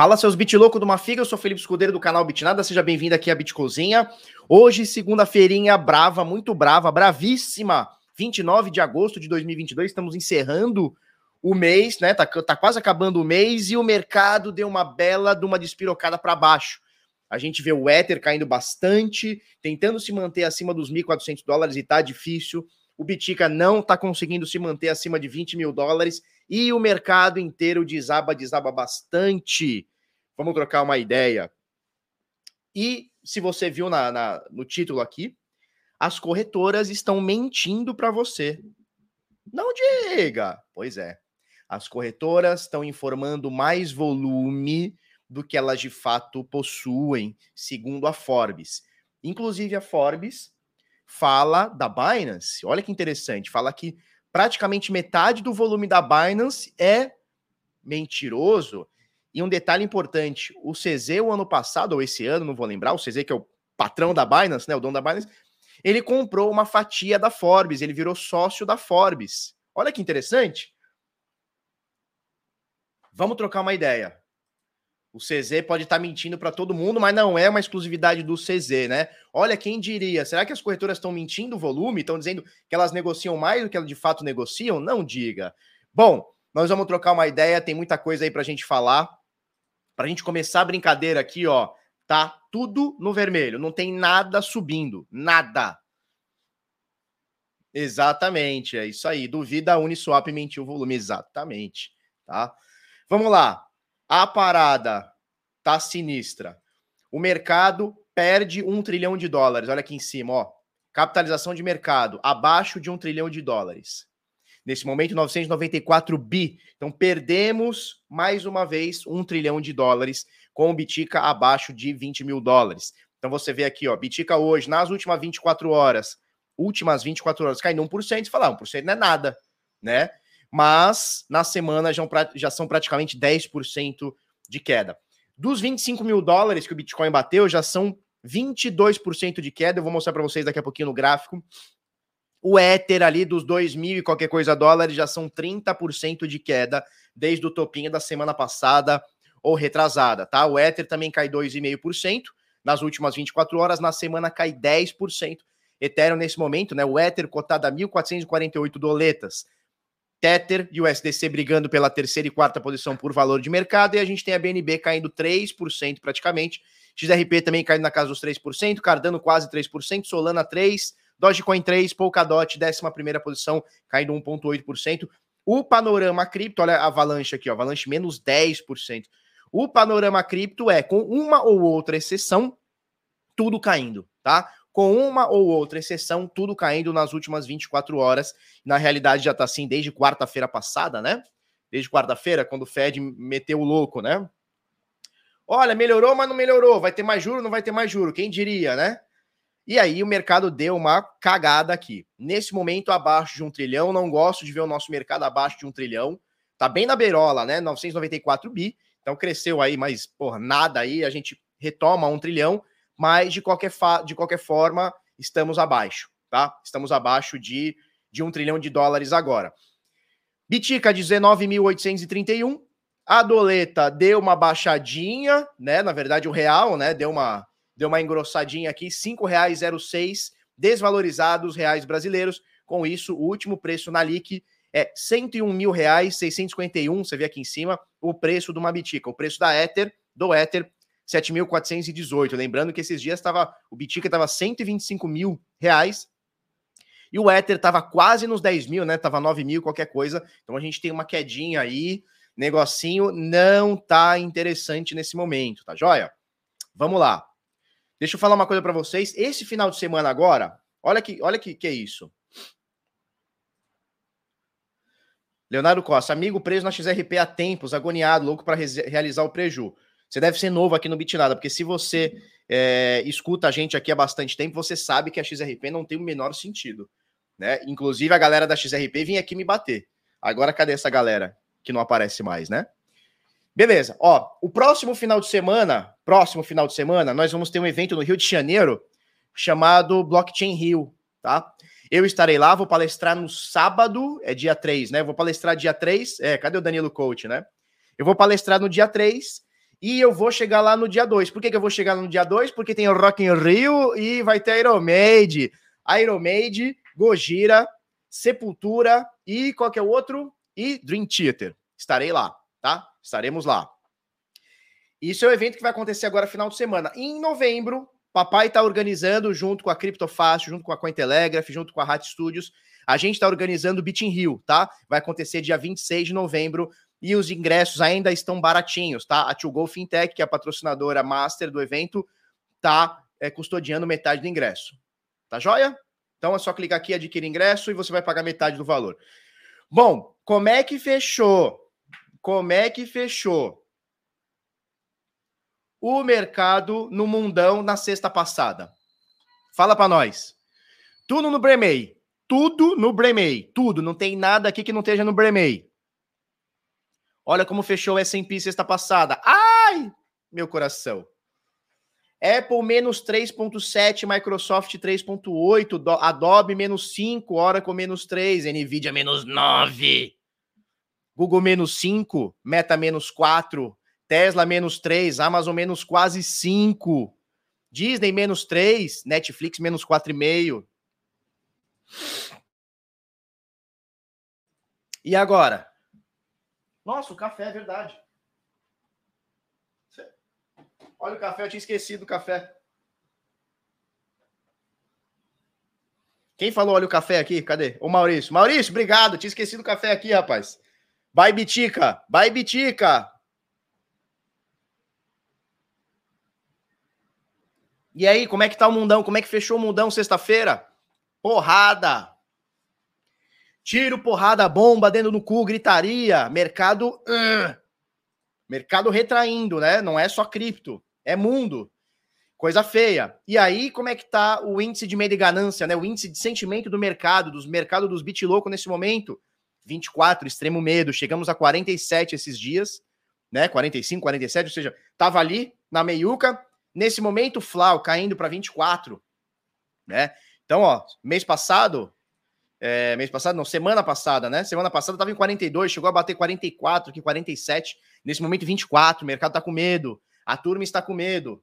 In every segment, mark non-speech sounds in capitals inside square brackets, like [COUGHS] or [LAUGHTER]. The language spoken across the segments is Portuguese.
Fala, seus bitlouco do Mafiga, eu sou Felipe Escudeiro do canal Bitnada, seja bem-vindo aqui à Bitcozinha. Hoje, segunda-feirinha brava, muito brava, bravíssima, 29 de agosto de 2022, estamos encerrando o mês, né, tá, tá quase acabando o mês e o mercado deu uma bela de uma despirocada para baixo. A gente vê o Ether caindo bastante, tentando se manter acima dos 1.400 dólares e tá difícil. O Bitica não tá conseguindo se manter acima de 20 mil dólares e o mercado inteiro desaba, desaba bastante. Vamos trocar uma ideia. E se você viu na, na no título aqui, as corretoras estão mentindo para você. Não diga! Pois é. As corretoras estão informando mais volume do que elas de fato possuem, segundo a Forbes. Inclusive, a Forbes fala da Binance. Olha que interessante. Fala que praticamente metade do volume da Binance é mentiroso. E um detalhe importante: o CZ, o ano passado, ou esse ano, não vou lembrar, o CZ, que é o patrão da Binance, né? O dono da Binance, ele comprou uma fatia da Forbes, ele virou sócio da Forbes. Olha que interessante. Vamos trocar uma ideia. O CZ pode estar mentindo para todo mundo, mas não é uma exclusividade do CZ, né? Olha, quem diria? Será que as corretoras estão mentindo o volume? Estão dizendo que elas negociam mais do que elas de fato negociam? Não diga. Bom, nós vamos trocar uma ideia, tem muita coisa aí para a gente falar. Para a gente começar a brincadeira aqui, ó, tá tudo no vermelho, não tem nada subindo, nada. Exatamente, é isso aí. Duvida a Uniswap mentiu o volume, exatamente, tá? Vamos lá. A parada tá sinistra. O mercado perde um trilhão de dólares. Olha aqui em cima, ó. Capitalização de mercado abaixo de um trilhão de dólares. Nesse momento, 994 bi. Então, perdemos mais uma vez um trilhão de dólares com o Bitica abaixo de 20 mil dólares. Então, você vê aqui, ó, Bitica hoje, nas últimas 24 horas, últimas 24 horas, caindo 1%. Você fala, ah, 1% não é nada, né? Mas na semana já, já são praticamente 10% de queda. Dos 25 mil dólares que o Bitcoin bateu, já são 22% de queda. Eu vou mostrar para vocês daqui a pouquinho no gráfico. O Ether ali dos 2 mil e qualquer coisa dólares já são 30% de queda desde o topinho da semana passada ou retrasada, tá? O Ether também cai 2,5% nas últimas 24 horas, na semana cai 10%. Ethereum nesse momento, né? O Ether cotado a 1.448 doletas, Tether e o SDC brigando pela terceira e quarta posição por valor de mercado, e a gente tem a BNB caindo 3% praticamente, XRP também caindo na casa dos 3%, Cardano quase 3%, Solana 3%, Dogecoin 3%, Polkadot, 11 posição, caindo 1,8%. O panorama cripto, olha a avalanche aqui, ó, avalanche menos 10%. O panorama cripto é, com uma ou outra exceção, tudo caindo, tá? Com uma ou outra exceção, tudo caindo nas últimas 24 horas. Na realidade, já está assim desde quarta-feira passada, né? Desde quarta-feira, quando o Fed meteu o louco, né? Olha, melhorou, mas não melhorou. Vai ter mais juro, não vai ter mais juro. Quem diria, né? E aí o mercado deu uma cagada aqui. Nesse momento, abaixo de um trilhão. Não gosto de ver o nosso mercado abaixo de um trilhão. Tá bem na beirola, né? 994 bi. Então cresceu aí, mas, porra, nada aí. A gente retoma um trilhão mas de qualquer, de qualquer forma, estamos abaixo, tá? Estamos abaixo de, de um trilhão de dólares agora. Bitica, 19.831. A doleta deu uma baixadinha, né? Na verdade, o real, né? Deu uma, deu uma engrossadinha aqui, R$ 5,06, desvalorizados reais brasileiros. Com isso, o último preço na LIC é R$ 101.651. Você vê aqui em cima o preço de uma Bitica. O preço da Ether, do Ether, 7.418. Lembrando que esses dias estava o Bitica estava 125 mil reais e o Ether estava quase nos 10 mil, né? Tava 9 mil, qualquer coisa. Então a gente tem uma quedinha aí. Negocinho não tá interessante nesse momento, tá joia? Vamos lá. Deixa eu falar uma coisa para vocês. Esse final de semana agora, olha que, olha que, que é isso. Leonardo Costa, amigo preso na XRP há tempos, agoniado, louco para realizar o preju. Você deve ser novo aqui no Bitnada, porque se você é, escuta a gente aqui há bastante tempo, você sabe que a XRP não tem o menor sentido. Né? Inclusive, a galera da XRP vinha aqui me bater. Agora, cadê essa galera que não aparece mais, né? Beleza, ó, o próximo final de semana, próximo final de semana, nós vamos ter um evento no Rio de Janeiro chamado Blockchain Rio, tá? Eu estarei lá, vou palestrar no sábado, é dia 3, né? Vou palestrar dia 3, é, cadê o Danilo Coach, né? Eu vou palestrar no dia 3 E eu vou chegar lá no dia 2. Por que, que eu vou chegar no dia 2? Porque tem o Rock in Rio e vai ter Iron Maiden. Iron Maiden, Gojira, Sepultura e qual que é o outro? E Dream Theater. Estarei lá, tá? Estaremos lá. Isso é o evento que vai acontecer agora final de semana. Em novembro, papai está organizando junto com a Criptofácil, junto com a Cointelegraph, junto com a Hat Studios, a gente está organizando o Beat in Rio, tá? Vai acontecer dia 26 de novembro e os ingressos ainda estão baratinhos, tá? A Tio Go Fintech, que é a patrocinadora master do evento, tá é, custodiando metade do ingresso. Tá joia? Então é só clicar aqui, adquirir ingresso e você vai pagar metade do valor. Bom, como é que fechou? Como é que fechou o mercado no mundão na sexta passada? Fala para nós. Tudo no Bremei. Tudo no Bremei. Tudo. Não tem nada aqui que não esteja no Bremei. Olha como fechou o S&P sexta passada. Ai, meu coração. Apple menos 3.7, Microsoft 3.8, Adobe menos 5, Oracle menos 3, Nvidia menos 9, Google menos 5, Meta menos 4, Tesla menos 3, Amazon menos quase 5, Disney menos 3, Netflix menos 4,5. E agora? Nossa, o café é verdade. Olha o café, eu tinha esquecido o café. Quem falou olha o café aqui? Cadê? O Maurício. Maurício, obrigado. Tinha esquecido o café aqui, rapaz. Vai, Bitica. Vai, Bitica. E aí, como é que tá o mundão? Como é que fechou o mundão sexta-feira? Porrada. Tiro, porrada, bomba, dentro no cu, gritaria. Mercado. Uh, mercado retraindo, né? Não é só cripto é mundo. Coisa feia. E aí, como é que tá o índice de medo e ganância, né? O índice de sentimento do mercado, dos mercados dos bit louco nesse momento? 24, extremo medo. Chegamos a 47 esses dias, né? 45, 47, ou seja, tava ali na meiuca. Nesse momento, Flau caindo para 24, né? Então, ó, mês passado, é, mês passado, não, semana passada, né? Semana passada tava em 42, chegou a bater 44, aqui 47. Nesse momento, 24. O mercado tá com medo. A turma está com medo.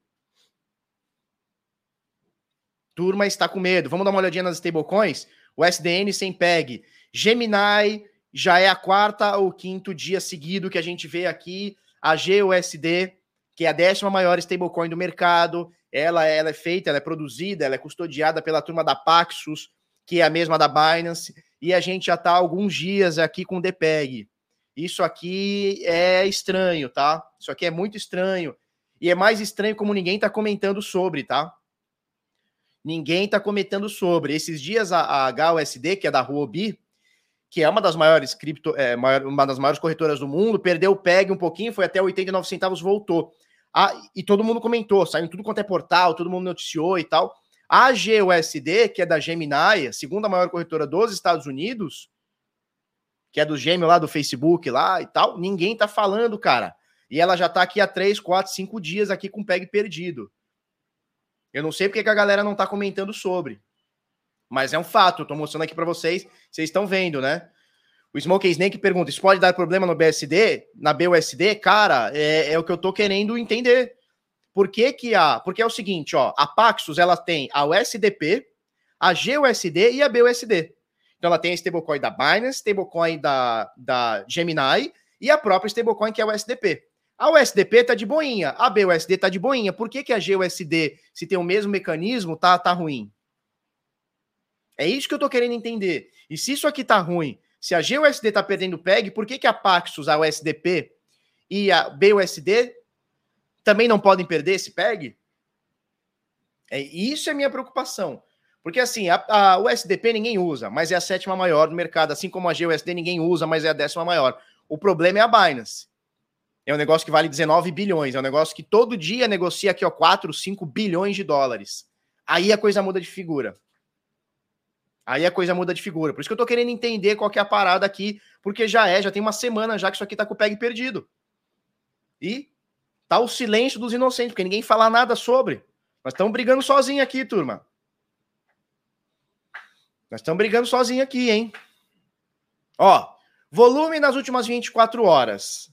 Turma está com medo. Vamos dar uma olhadinha nas stablecoins? O SDN sem PEG. Gemini já é a quarta ou quinto dia seguido que a gente vê aqui a GUSD, que é a décima maior stablecoin do mercado. Ela, ela é feita, ela é produzida, ela é custodiada pela turma da Paxos, que é a mesma da Binance, e a gente já está alguns dias aqui com o DPEG. Isso aqui é estranho, tá? Isso aqui é muito estranho. E é mais estranho como ninguém tá comentando sobre, tá? Ninguém tá comentando sobre. Esses dias a, a HUSD, que é da Huobi, que é uma das maiores cripto, é, maior, uma das maiores corretoras do mundo, perdeu o PEG um pouquinho, foi até 89 centavos, voltou. Ah, e todo mundo comentou, saiu tudo quanto é portal, todo mundo noticiou e tal. A GUSD, que é da Gemini, a segunda maior corretora dos Estados Unidos, que é do gêmeo lá do Facebook lá e tal, ninguém tá falando, cara. E ela já tá aqui há 3, 4, 5 dias aqui com o PEG perdido. Eu não sei porque que a galera não tá comentando sobre. Mas é um fato, eu tô mostrando aqui para vocês, vocês estão vendo, né? O Smoke Snake pergunta: isso pode dar problema no BSD, na BUSD? Cara, é, é o que eu tô querendo entender. Por que que a... Porque é o seguinte, ó, a Paxos, ela tem a USDP, a GUSD e a BUSD. Então ela tem a stablecoin da Binance, stablecoin da, da Gemini e a própria stablecoin que é o USDP. A USDP tá de boinha, a BUSD tá de boinha. Por que, que a GUSD, se tem o mesmo mecanismo, tá, tá ruim? É isso que eu tô querendo entender. E se isso aqui tá ruim, se a GUSD tá perdendo PEG, por que, que a Paxos, a USDP e a BUSD também não podem perder esse PEG? É, isso é minha preocupação. Porque assim, a, a USDP ninguém usa, mas é a sétima maior do mercado, assim como a GUSD ninguém usa, mas é a décima maior. O problema é a Binance. É um negócio que vale 19 bilhões. É um negócio que todo dia negocia aqui, ó, 4, 5 bilhões de dólares. Aí a coisa muda de figura. Aí a coisa muda de figura. Por isso que eu tô querendo entender qual que é a parada aqui, porque já é, já tem uma semana já que isso aqui tá com o PEG perdido. E tá o silêncio dos inocentes, porque ninguém fala nada sobre. Nós estamos brigando sozinho aqui, turma. Nós estamos brigando sozinho aqui, hein? Ó, volume nas últimas 24 horas.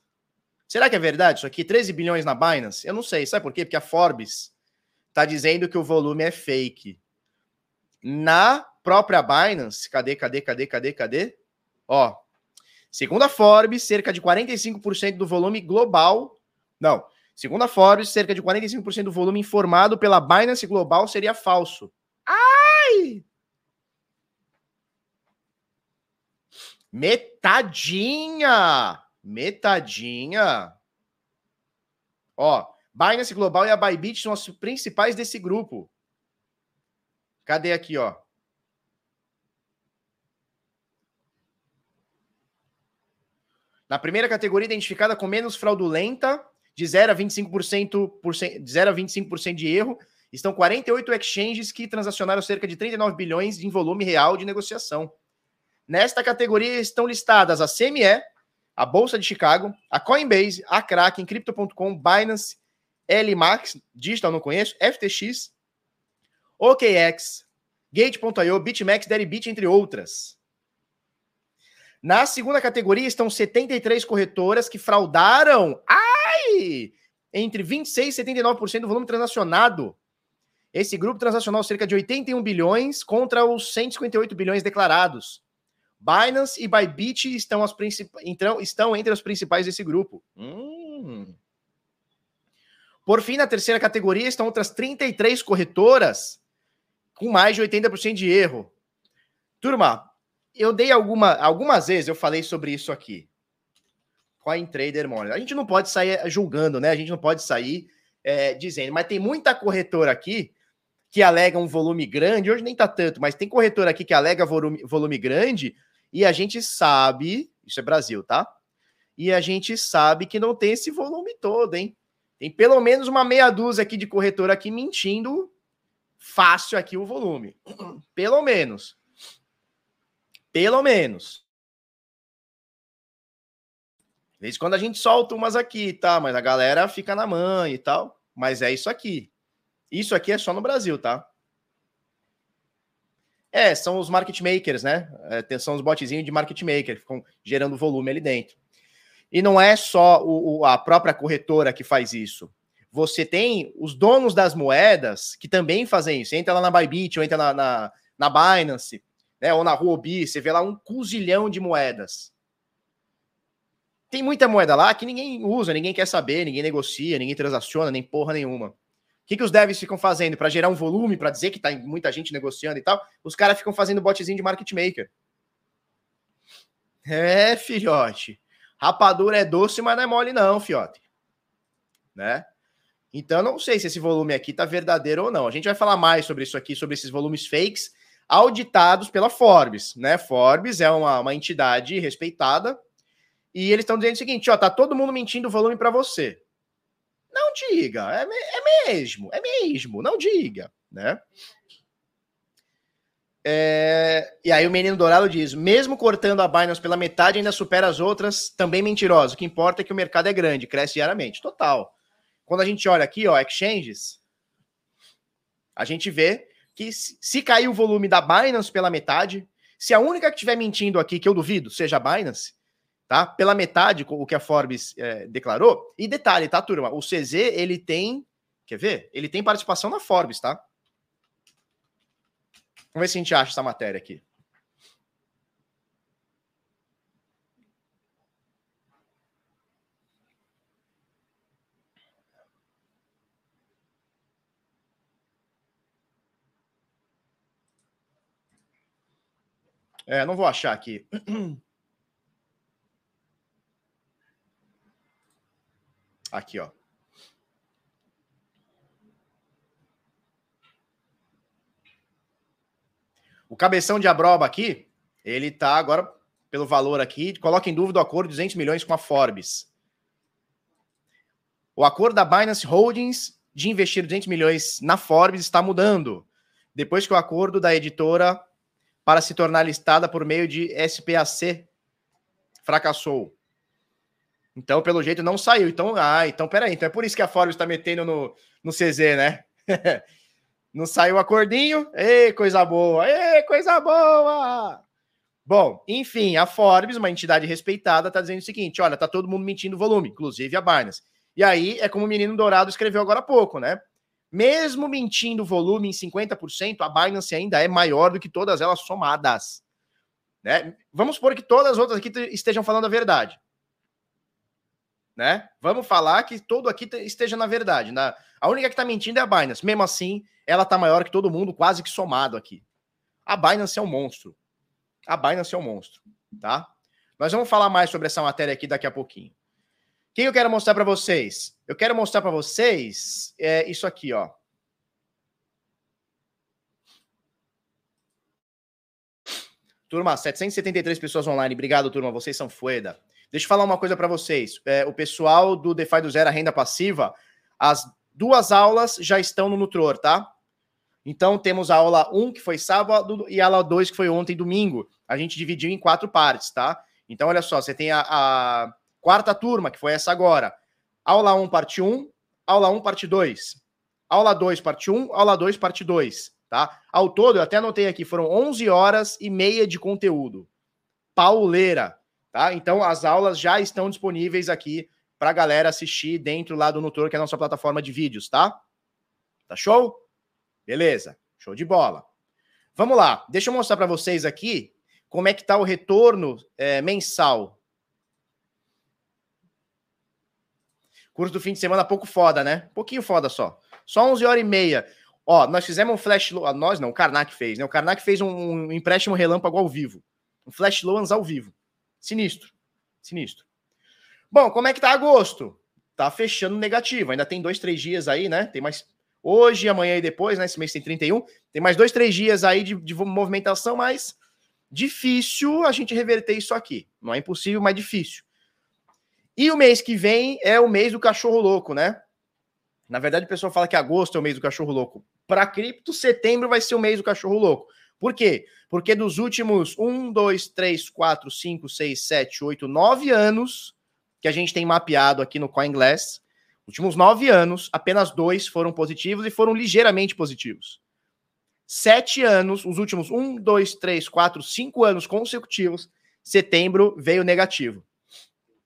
Será que é verdade isso aqui? 13 bilhões na Binance? Eu não sei. Sabe por quê? Porque a Forbes está dizendo que o volume é fake. Na própria Binance, cadê, cadê, cadê, cadê, cadê? Ó, segundo a Forbes, cerca de 45% do volume global. Não, segundo a Forbes, cerca de 45% do volume informado pela Binance Global seria falso. Ai! Metadinha! Metadinha. Ó, Binance Global e a Bybit são as principais desse grupo. Cadê aqui, ó? Na primeira categoria identificada com menos fraudulenta, de 0 a 25%, de 0 a 25% de erro, estão 48 exchanges que transacionaram cerca de 39 bilhões em volume real de negociação. Nesta categoria estão listadas a CME, a Bolsa de Chicago, a Coinbase, a Kraken, Crypto.com, Binance, LMAX, Digital não conheço, FTX, OKX, Gate.io, BitMEX, Deribit, entre outras. Na segunda categoria estão 73 corretoras que fraudaram ai, entre 26 e 79% do volume transacionado. Esse grupo transacionou cerca de 81 bilhões contra os 158 bilhões declarados. Binance e Bybit estão, as princip... então, estão entre os principais desse grupo. Hum. Por fim, na terceira categoria estão outras 33 corretoras com mais de 80% de erro. Turma, eu dei alguma, algumas vezes, eu falei sobre isso aqui. Coin Trader Monitor. A gente não pode sair julgando, né? A gente não pode sair é, dizendo, mas tem muita corretora aqui que alega um volume grande, hoje nem tá tanto, mas tem corretora aqui que alega volume, volume grande e a gente sabe, isso é Brasil, tá? E a gente sabe que não tem esse volume todo, hein? Tem pelo menos uma meia dúzia aqui de corretora aqui mentindo fácil aqui o volume. Pelo menos. Pelo menos. Vez quando a gente solta umas aqui, tá? Mas a galera fica na mãe e tal. Mas é isso aqui. Isso aqui é só no Brasil, tá? É, são os market makers, né? É, são os botzinhos de market maker, que ficam gerando volume ali dentro. E não é só o, o, a própria corretora que faz isso. Você tem os donos das moedas que também fazem isso. Entra lá na Bybit, ou entra na, na, na Binance, né? ou na Huobi, você vê lá um cozilhão de moedas. Tem muita moeda lá que ninguém usa, ninguém quer saber, ninguém negocia, ninguém transaciona, nem porra nenhuma. O que, que os devs ficam fazendo para gerar um volume, para dizer que tá muita gente negociando e tal? Os caras ficam fazendo botzinho de market maker. É, filhote. Rapadura é doce, mas não é mole não, fiote. Né? Então, não sei se esse volume aqui tá verdadeiro ou não. A gente vai falar mais sobre isso aqui, sobre esses volumes fakes auditados pela Forbes, né? Forbes é uma, uma entidade respeitada e eles estão dizendo o seguinte, ó, tá todo mundo mentindo o volume para você. Não diga, é, é mesmo, é mesmo, não diga, né? É, e aí o menino dourado diz: mesmo cortando a Binance pela metade, ainda supera as outras, também mentirosa. O que importa é que o mercado é grande, cresce diariamente. Total. Quando a gente olha aqui, ó, exchanges, a gente vê que se cair o volume da Binance pela metade, se a única que estiver mentindo aqui, que eu duvido, seja a Binance, tá? Pela metade, o que a Forbes é, declarou. E detalhe, tá, turma? O CZ, ele tem. Quer ver? Ele tem participação na Forbes, tá? Vamos ver se a gente acha essa matéria aqui. É, não vou achar aqui. [CLEARS THROAT] Aqui, ó. O cabeção de Abroba aqui, ele tá agora, pelo valor aqui, coloca em dúvida o acordo de 200 milhões com a Forbes. O acordo da Binance Holdings de investir 200 milhões na Forbes está mudando, depois que o acordo da editora para se tornar listada por meio de SPAC fracassou. Então, pelo jeito, não saiu. Então, ah, então peraí. Então é por isso que a Forbes está metendo no, no CZ, né? [LAUGHS] não saiu o acordinho. Ei, coisa boa! Ei, coisa boa! Bom, enfim, a Forbes, uma entidade respeitada, está dizendo o seguinte: olha, tá todo mundo mentindo volume, inclusive a Binance. E aí é como o menino dourado escreveu agora há pouco, né? Mesmo mentindo o volume em 50%, a Binance ainda é maior do que todas elas somadas. Né? Vamos supor que todas as outras aqui estejam falando a verdade. Né? Vamos falar que todo aqui esteja na verdade. Na... A única que está mentindo é a Binance. Mesmo assim, ela está maior que todo mundo, quase que somado aqui. A Binance é um monstro a Binance é um monstro, tá? Nós vamos falar mais sobre essa matéria aqui daqui a pouquinho. Quem eu quero mostrar para vocês? Eu quero mostrar para vocês é isso aqui, ó. Turma, 773 pessoas online. Obrigado, turma. Vocês são fueda. Deixa eu falar uma coisa para vocês. É, o pessoal do DeFi do Zero, a renda passiva, as duas aulas já estão no Nutror, tá? Então temos a aula 1, que foi sábado, e a aula 2, que foi ontem, domingo. A gente dividiu em quatro partes, tá? Então, olha só, você tem a, a quarta turma, que foi essa agora. Aula 1, parte 1, aula 1, parte 2. Aula 2, parte 1, aula 2, parte 2, tá? Ao todo, eu até anotei aqui, foram 11 horas e meia de conteúdo. Pauleira, tá? Então, as aulas já estão disponíveis aqui para a galera assistir dentro lá do Nutor, que é a nossa plataforma de vídeos, tá? Tá show? Beleza, show de bola. Vamos lá, deixa eu mostrar para vocês aqui como é que está o retorno é, mensal. Curso do fim de semana pouco foda, né? Pouquinho foda só. Só 11 horas e meia. Ó, nós fizemos um flash loan. Nós não, o Karnak fez, né? O Karnak fez um, um empréstimo relâmpago ao vivo. Um flash loans ao vivo. Sinistro. Sinistro. Bom, como é que tá agosto? Tá fechando negativo. Ainda tem dois, três dias aí, né? Tem mais Hoje, amanhã e depois, né? Esse mês tem 31. Tem mais dois, três dias aí de, de movimentação, mas difícil a gente reverter isso aqui. Não é impossível, mas difícil. E o mês que vem é o mês do cachorro louco, né? Na verdade, o pessoal fala que agosto é o mês do cachorro louco. Para cripto, setembro vai ser o mês do cachorro louco. Por quê? Porque dos últimos 1, 2, 3, 4, 5, 6, 7, 8, 9 anos que a gente tem mapeado aqui no CoinGlass, últimos nove anos, apenas dois foram positivos e foram ligeiramente positivos. Sete anos, os últimos um, dois, três, quatro, cinco anos consecutivos, setembro veio negativo.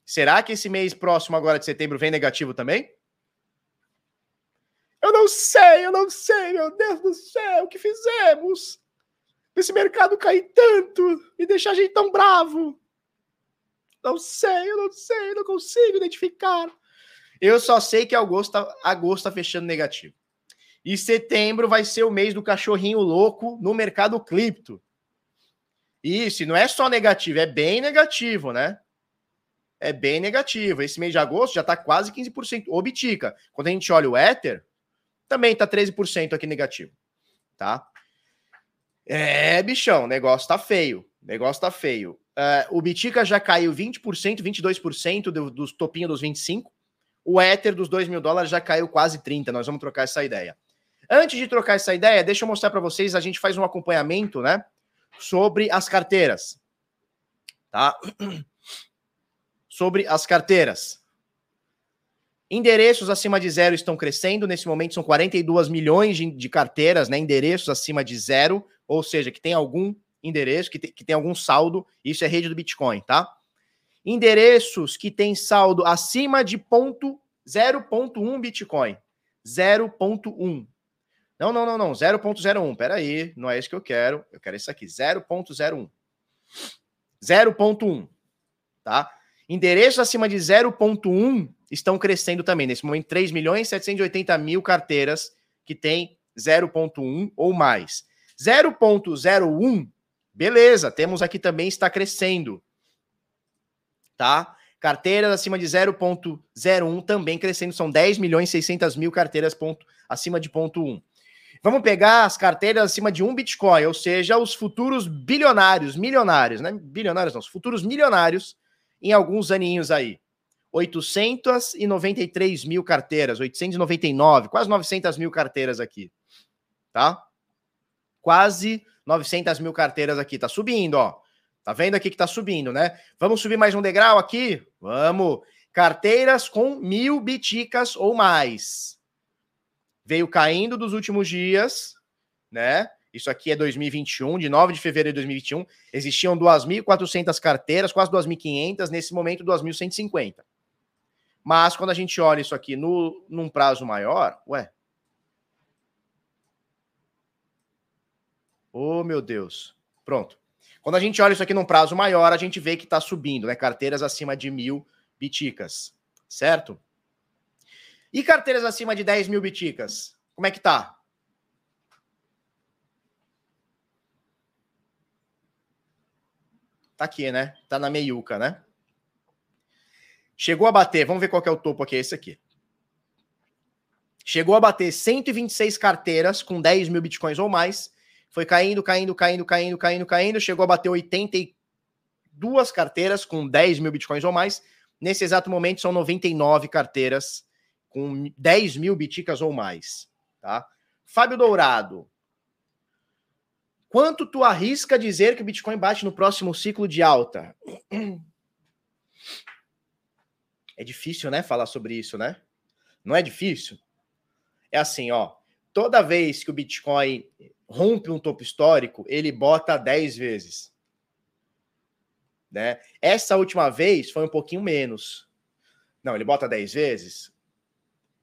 Será que esse mês próximo agora de setembro vem negativo também? Eu não sei, eu não sei, meu Deus do céu, o que fizemos? Esse mercado cair tanto e deixar a gente tão bravo. Não sei, eu não sei, eu não consigo identificar. Eu só sei que agosto tá, agosto tá fechando negativo. E setembro vai ser o mês do cachorrinho louco no mercado cripto. Isso, não é só negativo, é bem negativo, né? É bem negativo. Esse mês de agosto já tá quase 15%. Ô, Bitica, quando a gente olha o Ether, também tá 13% aqui negativo, tá? É, bichão, o negócio tá feio. O negócio tá feio. Uh, o Bitica já caiu 20%, 22% do, dos topinhos dos 25%. O Ether dos 2 mil dólares já caiu quase 30. Nós vamos trocar essa ideia. Antes de trocar essa ideia, deixa eu mostrar para vocês. A gente faz um acompanhamento, né? Sobre as carteiras. Tá? [CLEARS THROAT] Sobre as carteiras. Endereços acima de zero estão crescendo. Nesse momento são 42 milhões de, de carteiras, né? Endereços acima de zero, ou seja, que tem algum endereço, que tem, que tem algum saldo. Isso é rede do Bitcoin, tá? endereços que têm saldo acima de ponto 0.1 Bitcoin. 0.1. Não, não, não, não. 0.01. Peraí, não é isso que eu quero. Eu quero isso aqui. 0.01. 0.1. Tá? Endereços acima de 0.1 estão crescendo também. Nesse momento, 3 milhões 780 mil carteiras que tem 0.1 ou mais. 0.01, beleza, temos aqui também está crescendo tá? Carteiras acima de 0,01 também crescendo, são 10 milhões e 600 mil carteiras ponto, acima de ponto 1. Vamos pegar as carteiras acima de um Bitcoin, ou seja, os futuros bilionários, milionários, né? Bilionários não, os futuros milionários em alguns aninhos aí. 893 mil carteiras, 899, quase 900 mil carteiras aqui, tá? Quase 900 mil carteiras aqui, tá subindo, ó. Tá vendo aqui que tá subindo, né? Vamos subir mais um degrau aqui? Vamos. Carteiras com mil biticas ou mais. Veio caindo dos últimos dias, né? Isso aqui é 2021, de 9 de fevereiro de 2021. Existiam 2.400 carteiras, quase 2.500, nesse momento 2.150. Mas quando a gente olha isso aqui no, num prazo maior, ué. Oh, meu Deus. Pronto. Quando a gente olha isso aqui num prazo maior, a gente vê que está subindo, né? Carteiras acima de mil biticas, certo? E carteiras acima de 10 mil biticas? Como é que tá? Tá aqui, né? Tá na meiuca, né? Chegou a bater, vamos ver qual é o topo aqui, é esse aqui. Chegou a bater 126 carteiras com 10 mil bitcoins ou mais. Foi caindo, caindo, caindo, caindo, caindo, caindo. Chegou a bater 82 carteiras com 10 mil bitcoins ou mais. Nesse exato momento, são 99 carteiras com 10 mil biticas ou mais. Tá? Fábio Dourado, Quanto tu arrisca dizer que o Bitcoin bate no próximo ciclo de alta? É difícil, né, falar sobre isso, né? Não é difícil? É assim, ó. Toda vez que o Bitcoin rompe um topo histórico, ele bota 10 vezes. Né? Essa última vez foi um pouquinho menos. Não, ele bota 10 vezes.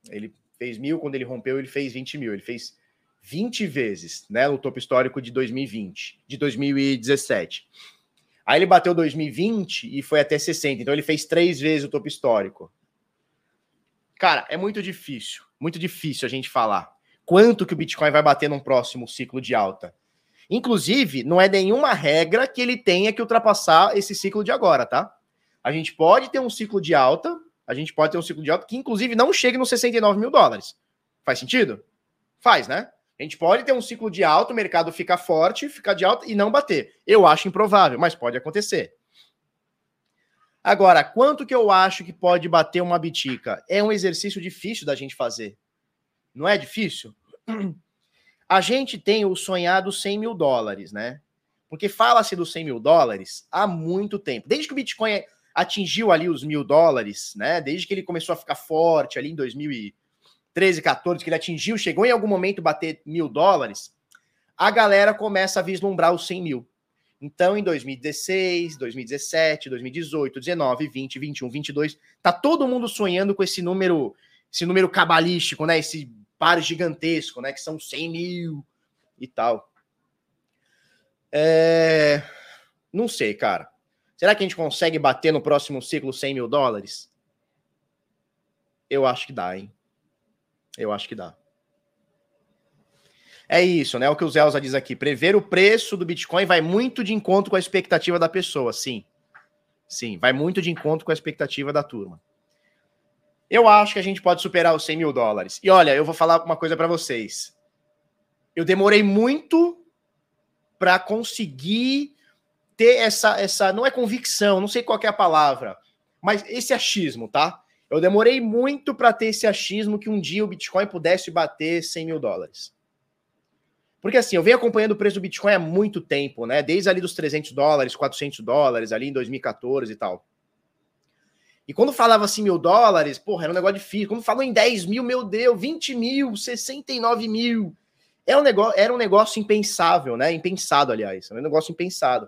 Ele fez mil, quando ele rompeu, ele fez 20 mil. Ele fez 20 vezes, né, no topo histórico de 2020, de 2017. Aí ele bateu 2020 e foi até 60, então ele fez três vezes o topo histórico. Cara, é muito difícil, muito difícil a gente falar quanto que o Bitcoin vai bater num próximo ciclo de alta. Inclusive, não é nenhuma regra que ele tenha que ultrapassar esse ciclo de agora, tá? A gente pode ter um ciclo de alta, a gente pode ter um ciclo de alta que, inclusive, não chegue nos 69 mil dólares. Faz sentido? Faz, né? A gente pode ter um ciclo de alta, o mercado fica forte, ficar de alta e não bater. Eu acho improvável, mas pode acontecer. Agora, quanto que eu acho que pode bater uma bitica? É um exercício difícil da gente fazer. Não é difícil? A gente tem o sonhado 100 mil dólares, né? Porque fala-se dos 100 mil dólares há muito tempo. Desde que o Bitcoin atingiu ali os mil dólares, né? Desde que ele começou a ficar forte ali em 2000 e 13, 14, que ele atingiu, chegou em algum momento bater mil dólares, a galera começa a vislumbrar os 100 mil. Então, em 2016, 2017, 2018, 19, 20, 21, 22, tá todo mundo sonhando com esse número, esse número cabalístico, né? Esse par gigantesco, né? Que são 100 mil e tal. É... Não sei, cara. Será que a gente consegue bater no próximo ciclo 100 mil dólares? Eu acho que dá, hein? Eu acho que dá. É isso, né? O que o Zelza diz aqui. Prever o preço do Bitcoin vai muito de encontro com a expectativa da pessoa, sim. Sim, vai muito de encontro com a expectativa da turma. Eu acho que a gente pode superar os 100 mil dólares. E olha, eu vou falar uma coisa para vocês. Eu demorei muito para conseguir ter essa, essa. Não é convicção, não sei qual é a palavra, mas esse achismo, tá? Eu demorei muito para ter esse achismo que um dia o Bitcoin pudesse bater 100 mil dólares. Porque assim, eu venho acompanhando o preço do Bitcoin há muito tempo, né? Desde ali dos 300 dólares, 400 dólares, ali em 2014 e tal. E quando falava assim mil dólares, porra, era um negócio difícil. Quando falou em 10 mil, meu Deus, 20 mil, 69 mil. Era um negócio, era um negócio impensável, né? Impensado, aliás. Era um negócio impensado.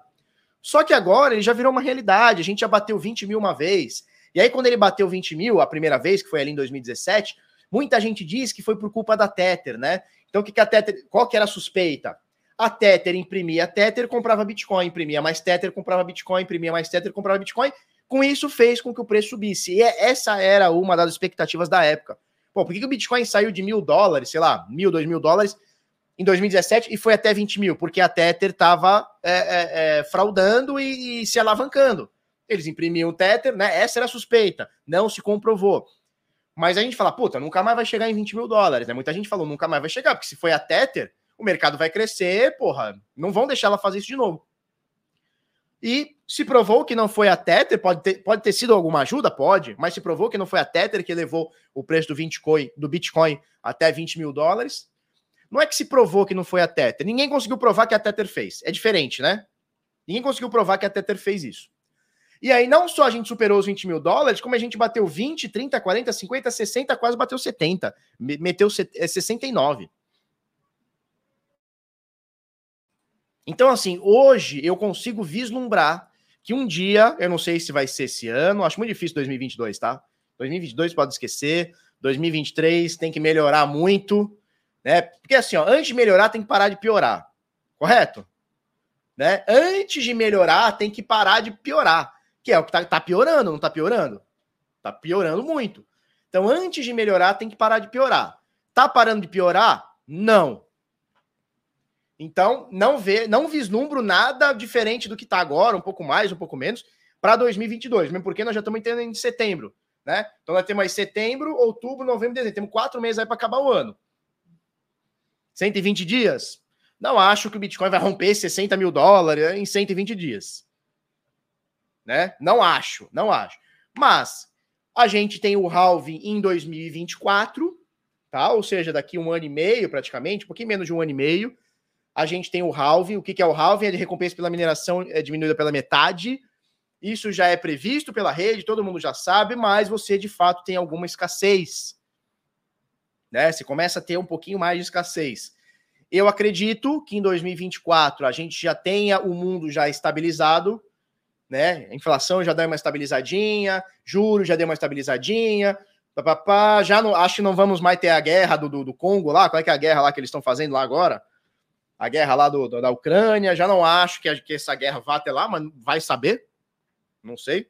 Só que agora ele já virou uma realidade. A gente já bateu 20 mil uma vez. E aí, quando ele bateu 20 mil a primeira vez, que foi ali em 2017, muita gente diz que foi por culpa da Tether, né? Então, o que, que a Tether. Qual que era a suspeita? A Tether imprimia Tether, comprava Bitcoin, imprimia mais Tether, comprava Bitcoin, imprimia mais Tether, comprava Bitcoin. Com isso, fez com que o preço subisse. E é, essa era uma das expectativas da época. Pô, por que, que o Bitcoin saiu de mil dólares, sei lá, mil, dois mil dólares em 2017 e foi até 20 mil? Porque a Tether estava é, é, é, fraudando e, e se alavancando. Eles imprimiam o Tether, né? Essa era a suspeita, não se comprovou. Mas a gente fala, puta, nunca mais vai chegar em 20 mil dólares, né? Muita gente falou, nunca mais vai chegar, porque se foi a Tether, o mercado vai crescer, porra, não vão deixar ela fazer isso de novo. E se provou que não foi a Tether, pode ter, pode ter sido alguma ajuda? Pode, mas se provou que não foi a Tether que levou o preço do Bitcoin, do Bitcoin até 20 mil dólares. Não é que se provou que não foi a Tether. Ninguém conseguiu provar que a Tether fez. É diferente, né? Ninguém conseguiu provar que a Tether fez isso. E aí, não só a gente superou os 20 mil dólares, como a gente bateu 20, 30, 40, 50, 60, quase bateu 70. Meteu 69. Então, assim, hoje eu consigo vislumbrar que um dia, eu não sei se vai ser esse ano, acho muito difícil 2022, tá? 2022 pode esquecer, 2023 tem que melhorar muito, né? Porque assim, ó, antes de melhorar tem que parar de piorar, correto? Né? Antes de melhorar tem que parar de piorar, que é o que tá, tá piorando, não tá piorando? Tá piorando muito. Então, antes de melhorar tem que parar de piorar. Tá parando de piorar? Não. Então, não vê, não vislumbro nada diferente do que está agora, um pouco mais, um pouco menos, para 2022, mesmo porque nós já estamos entrando em setembro, né? Então nós temos aí setembro, outubro, novembro, dezembro. Temos quatro meses aí para acabar o ano. 120 dias? Não acho que o Bitcoin vai romper 60 mil dólares em 120 dias. Né? Não acho, não acho. Mas a gente tem o halving em 2024, tá? Ou seja, daqui um ano e meio, praticamente, um pouquinho menos de um ano e meio a gente tem o halving. O que, é o halving? É de recompensa pela mineração é diminuída pela metade. Isso já é previsto pela rede, todo mundo já sabe, mas você de fato tem alguma escassez. Né? Você começa a ter um pouquinho mais de escassez. Eu acredito que em 2024 a gente já tenha o mundo já estabilizado, né? A inflação já deu uma estabilizadinha, juros já deu uma estabilizadinha, papapá, já não, acho que não vamos mais ter a guerra do, do, do Congo lá, qual é é a guerra lá que eles estão fazendo lá agora? A guerra lá do, do, da Ucrânia. Já não acho que, que essa guerra vá até lá, mas vai saber. Não sei.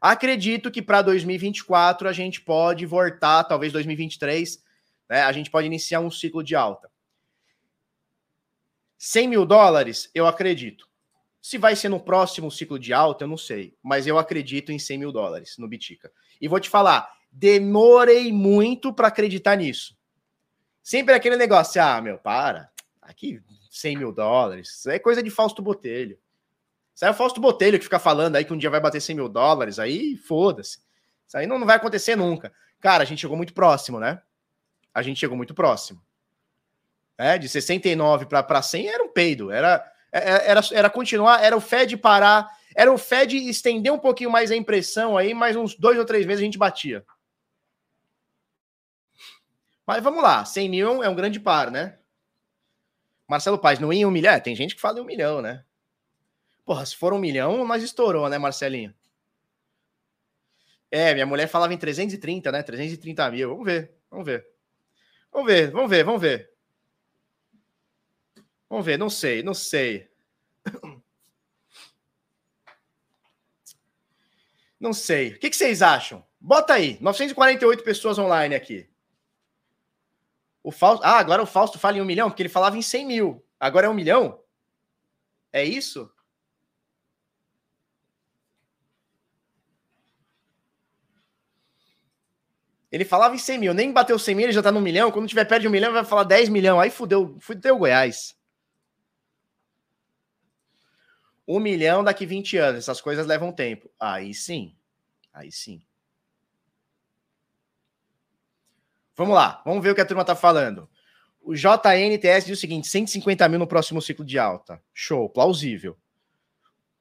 Acredito que para 2024 a gente pode voltar, talvez 2023, né, a gente pode iniciar um ciclo de alta. 100 mil dólares, eu acredito. Se vai ser no próximo ciclo de alta, eu não sei. Mas eu acredito em 100 mil dólares no Bitica. E vou te falar, demorei muito para acreditar nisso. Sempre aquele negócio, ah, meu, para. Aqui, 100 mil dólares. Isso é coisa de Fausto Botelho. Isso é o Fausto Botelho que fica falando aí que um dia vai bater 100 mil dólares. Aí, foda-se. Isso aí não, não vai acontecer nunca. Cara, a gente chegou muito próximo, né? A gente chegou muito próximo. É, de 69 para 100 era um peido. Era, é, é, era, era continuar, era o Fed parar, era o Fed estender um pouquinho mais a impressão aí, mais uns dois ou três meses a gente batia. Mas vamos lá, 100 mil é um grande par, né? Marcelo Paz, não ia um milhão? É, tem gente que fala em um milhão, né? Porra, se for um milhão, nós estourou, né, Marcelinho? É, minha mulher falava em 330, né? 330 mil. Vamos ver, vamos ver. Vamos ver, vamos ver, vamos ver. Vamos ver, não sei, não sei. Não sei. O que vocês acham? Bota aí, 948 pessoas online aqui. O Fausto. Ah, agora o Fausto fala em um milhão, porque ele falava em 100 mil. Agora é um milhão? É isso? Ele falava em 100 mil, nem bateu 100 mil, ele já tá no milhão. Quando tiver perto de um milhão, vai falar 10 milhões. Aí fudeu, fudeu Goiás. Um milhão daqui 20 anos. Essas coisas levam tempo. Aí sim. Aí sim. Vamos lá, vamos ver o que a turma está falando. O JNTS diz o seguinte: 150 mil no próximo ciclo de alta. Show, plausível.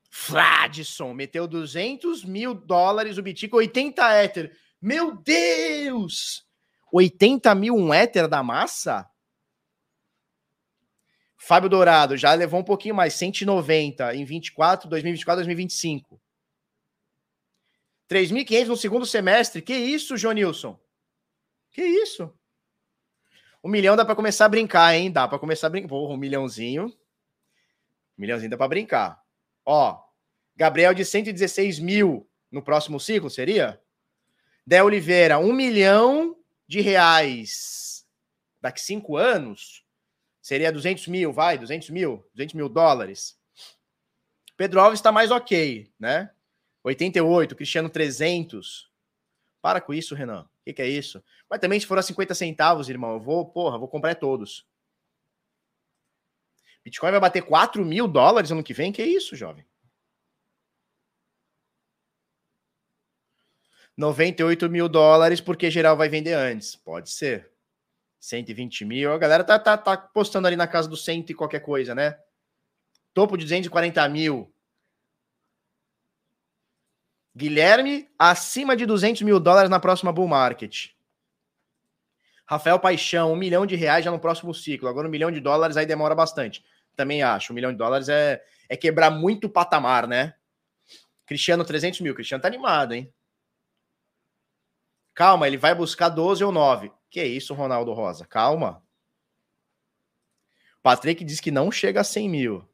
Fladson meteu 200 mil dólares o Bitcoin, 80 Ether. Meu Deus! 80 mil um Ether da massa? Fábio Dourado já levou um pouquinho mais, 190 em 24, 2024, 2025. 3.500 no segundo semestre. Que isso, Jonilson? Que isso? Um milhão dá para começar a brincar, hein? Dá para começar a brincar. Um milhãozinho. Um milhãozinho dá para brincar. Ó, Gabriel de 116 mil no próximo ciclo, seria? Dé Oliveira, um milhão de reais daqui cinco anos, seria 200 mil, vai, 200 mil, 200 mil dólares. Pedro Alves está mais ok, né? 88, Cristiano 300. Para com isso, Renan. Que, que, é isso? Mas também, se for a 50 centavos, irmão, eu vou, porra, vou comprar todos. Bitcoin vai bater 4 mil dólares ano que vem? Que isso, jovem? 98 mil dólares, porque geral vai vender antes. Pode ser. 120 mil. A galera tá, tá, tá postando ali na casa do cento e qualquer coisa, né? Topo de 240 mil. Guilherme, acima de 200 mil dólares na próxima bull market. Rafael Paixão, um milhão de reais já no próximo ciclo. Agora um milhão de dólares aí demora bastante. Também acho. Um milhão de dólares é, é quebrar muito patamar, né? Cristiano, 300 mil. Cristiano tá animado, hein? Calma, ele vai buscar 12 ou 9. Que isso, Ronaldo Rosa? Calma. Patrick diz que não chega a 100 mil.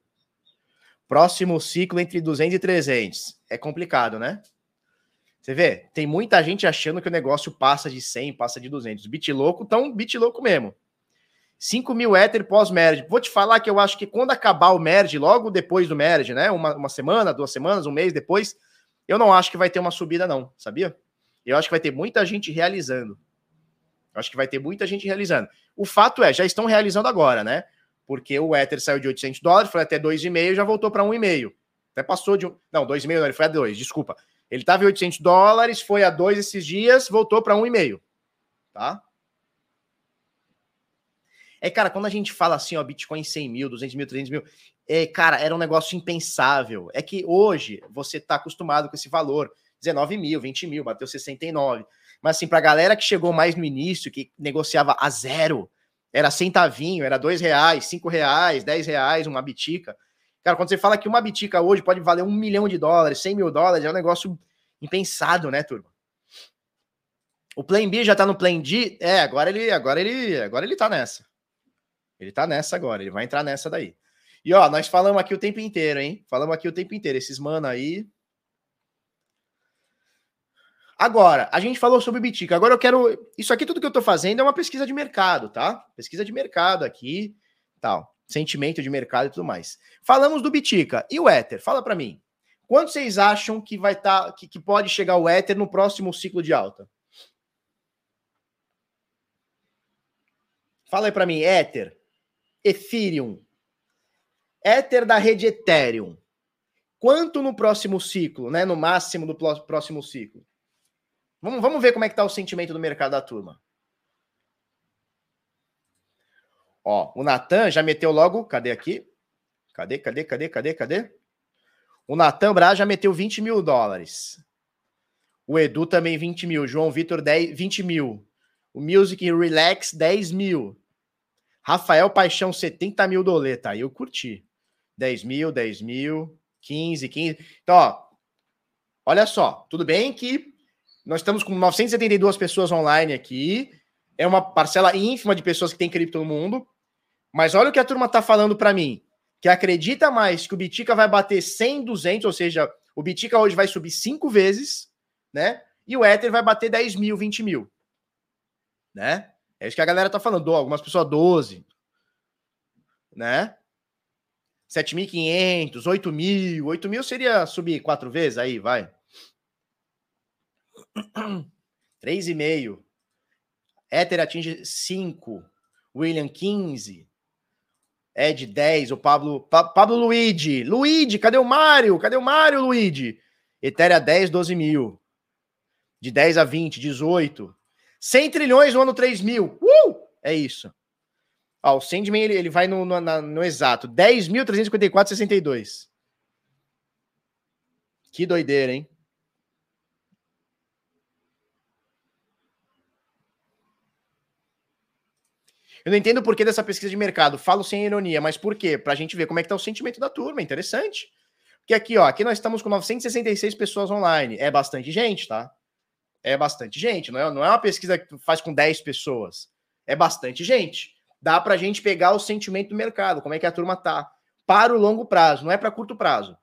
Próximo ciclo entre 200 e 300. É complicado, né? Você vê, tem muita gente achando que o negócio passa de 100, passa de 200. Bit louco, tão bit louco mesmo. 5 mil Ether pós-merge. Vou te falar que eu acho que quando acabar o merge, logo depois do merge, né? Uma, uma semana, duas semanas, um mês depois, eu não acho que vai ter uma subida, não, sabia? Eu acho que vai ter muita gente realizando. Eu acho que vai ter muita gente realizando. O fato é, já estão realizando agora, né? Porque o Ether saiu de 800 dólares, foi até 2,5 já voltou para 1,5. Até passou de um. Não, 2,5 não, ele foi a 2, desculpa. Ele estava em 800 dólares, foi a 2 esses dias, voltou para 1,5. Tá? É, cara, quando a gente fala assim, ó, Bitcoin 100 mil, 200 mil, 300 mil, é, cara, era um negócio impensável. É que hoje você está acostumado com esse valor. 19 mil, 20 mil, bateu 69. Mas assim, para a galera que chegou mais no início, que negociava a zero, era centavinho, era dois reais, cinco reais, dez reais, uma bitica. Cara, quando você fala que uma bitica hoje pode valer um milhão de dólares, 100 mil dólares, é um negócio impensado, né, turma? O Plan B já tá no Plan D. É, agora ele, agora ele, agora ele tá nessa. Ele tá nessa agora, ele vai entrar nessa daí. E ó, nós falamos aqui o tempo inteiro, hein? Falamos aqui o tempo inteiro. Esses mano aí. Agora, a gente falou sobre Bitica. Agora eu quero. Isso aqui, tudo que eu tô fazendo é uma pesquisa de mercado, tá? Pesquisa de mercado aqui, tal sentimento de mercado e tudo mais. Falamos do Bitica. E o Ether? Fala para mim. Quanto vocês acham que vai estar tá, que, que pode chegar o Ether no próximo ciclo de alta? Fala aí para mim, Ether, Ethereum, Ether da rede Ethereum. Quanto no próximo ciclo, né? No máximo do próximo ciclo. Vamos, vamos ver como é que tá o sentimento do mercado da turma. Ó, o Natan já meteu logo. Cadê aqui? Cadê, cadê, cadê, cadê, cadê? O Natan Braz já meteu 20 mil dólares. O Edu também 20 mil. João Vitor 10, 20 mil. O Music Relax 10 mil. Rafael Paixão 70 mil doleta. Aí eu curti. 10 mil, 10 mil, 15, 15. Então, ó, olha só. Tudo bem que nós estamos com 972 pessoas online aqui. É uma parcela ínfima de pessoas que tem cripto no mundo. Mas olha o que a turma tá falando para mim, que acredita mais que o Bitica vai bater 100, 200, ou seja, o Bitica hoje vai subir cinco vezes, né? E o Ether vai bater 10 mil, 20 mil, né? É isso que a galera tá falando, algumas pessoas 12, né? 7.500, 8 mil, 8 mil seria subir quatro vezes aí, vai. [CLEARS THROAT] 3,5. Ether atinge 5. William 15. Ed 10, o Pablo. Pa, Pablo Luigi. Luigi, cadê o Mário? Cadê o Mário, Luigi? Etérea 10, 12 mil. De 10 a 20, 18. 100 trilhões no ano 3 mil. Uh! É isso. Ó, o Sandman ele, ele vai no, no, na, no exato. 10.354,62. Que doideira, hein? Eu não entendo o porquê dessa pesquisa de mercado. Falo sem ironia, mas por quê? Para a gente ver como é que tá o sentimento da turma. Interessante. Porque aqui, ó, aqui nós estamos com 966 pessoas online. É bastante gente, tá? É bastante gente. Não é, não é uma pesquisa que faz com 10 pessoas. É bastante gente. Dá para a gente pegar o sentimento do mercado, como é que a turma tá. Para o longo prazo, não é para curto prazo.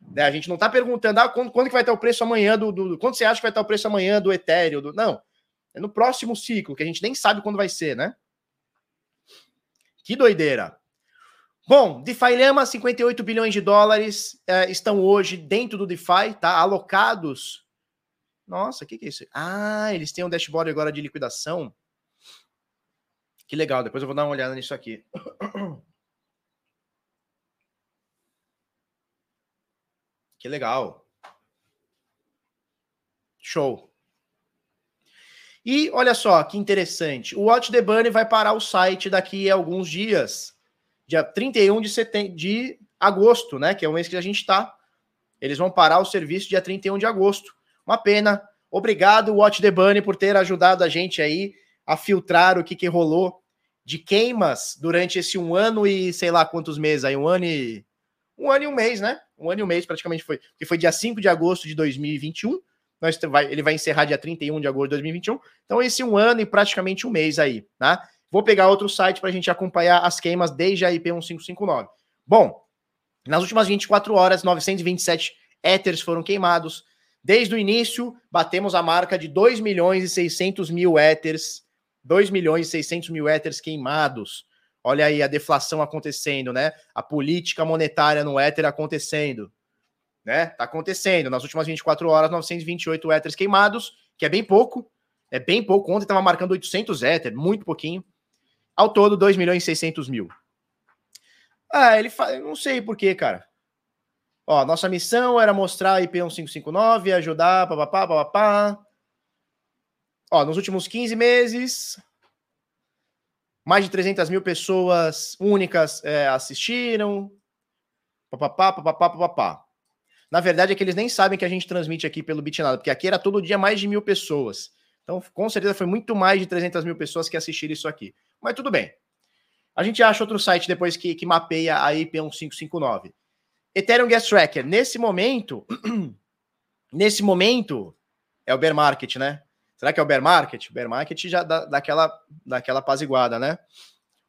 Né? A gente não está perguntando ah, quando, quando que vai estar o preço amanhã do, do. Quando você acha que vai estar o preço amanhã do Ethereum? Do, não. É no próximo ciclo, que a gente nem sabe quando vai ser, né? Que doideira. Bom, DeFi Lama, 58 bilhões de dólares é, estão hoje dentro do DeFi, tá? Alocados. Nossa, o que, que é isso? Ah, eles têm um dashboard agora de liquidação. Que legal, depois eu vou dar uma olhada nisso aqui. [COUGHS] Que legal. Show. E olha só que interessante, o Watch the Bunny vai parar o site daqui a alguns dias, dia 31 de, setem de agosto, né? Que é o mês que a gente está. Eles vão parar o serviço dia 31 de agosto. Uma pena. Obrigado, Watch the Bunny, por ter ajudado a gente aí a filtrar o que, que rolou de queimas durante esse um ano e sei lá quantos meses aí, um ano e. Um ano e um mês, né? Um ano e um mês praticamente foi. Que foi dia 5 de agosto de 2021. Nós vai, ele vai encerrar dia 31 de agosto de 2021. Então, esse um ano e praticamente um mês aí, tá? Vou pegar outro site para a gente acompanhar as queimas desde a IP 1559. Bom, nas últimas 24 horas, 927 éteres foram queimados. Desde o início, batemos a marca de 2 milhões e 600 mil éteres 2 milhões e 600 mil éteres queimados. Olha aí a deflação acontecendo, né? A política monetária no éter acontecendo. Né? Tá acontecendo. Nas últimas 24 horas, 928 éteres queimados, que é bem pouco. É bem pouco. Ontem estava marcando 800 éter, muito pouquinho. Ao todo, 2 milhões e 600 mil. Ah, ele fala. Não sei por quê, cara. Ó, nossa missão era mostrar a IP 1559, ajudar, papapá, papapá. Ó, nos últimos 15 meses, mais de 300 mil pessoas únicas é, assistiram. Papapá, papapá, papapá. Na verdade é que eles nem sabem que a gente transmite aqui pelo Bitnada, porque aqui era todo dia mais de mil pessoas. Então, com certeza foi muito mais de 300 mil pessoas que assistiram isso aqui. Mas tudo bem. A gente acha outro site depois que, que mapeia a IP 1559. Ethereum Gas Tracker. Nesse momento, [CLEARS THROAT] nesse momento, é o bear market, né? Será que é o bear market? O bear market já dá, daquela, daquela apaziguada, né?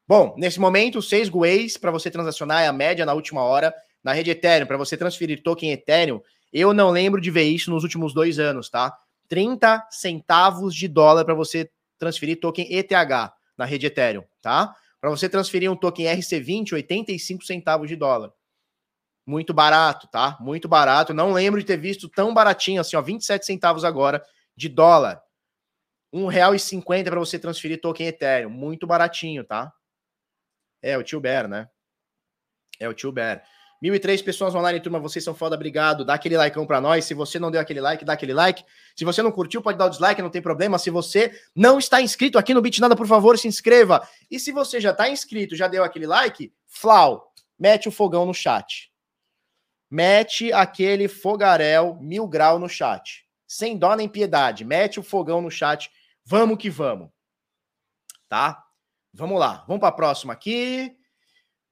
Bom, nesse momento, seis gueis para você transacionar é a média na última hora. Na rede Ethereum, para você transferir token Ethereum, eu não lembro de ver isso nos últimos dois anos, tá? 30 centavos de dólar para você transferir token ETH na rede Ethereum, tá? Para você transferir um token RC20, 85 centavos de dólar. Muito barato, tá? Muito barato. Não lembro de ter visto tão baratinho assim, ó, 27 centavos agora de dólar. R$1,50 para você transferir token Ethereum. Muito baratinho, tá? É, o tio Bear, né? É o tio Bear. 1.003 pessoas online, turma. Vocês são foda, obrigado. Dá aquele like para nós. Se você não deu aquele like, dá aquele like. Se você não curtiu, pode dar o dislike, não tem problema. Se você não está inscrito aqui no Bitnada, por favor, se inscreva. E se você já está inscrito, já deu aquele like, Flau, mete o fogão no chat. Mete aquele fogaréu mil grau no chat. Sem dó nem piedade. Mete o fogão no chat Vamos que vamos. Tá? Vamos lá. Vamos para a próxima aqui.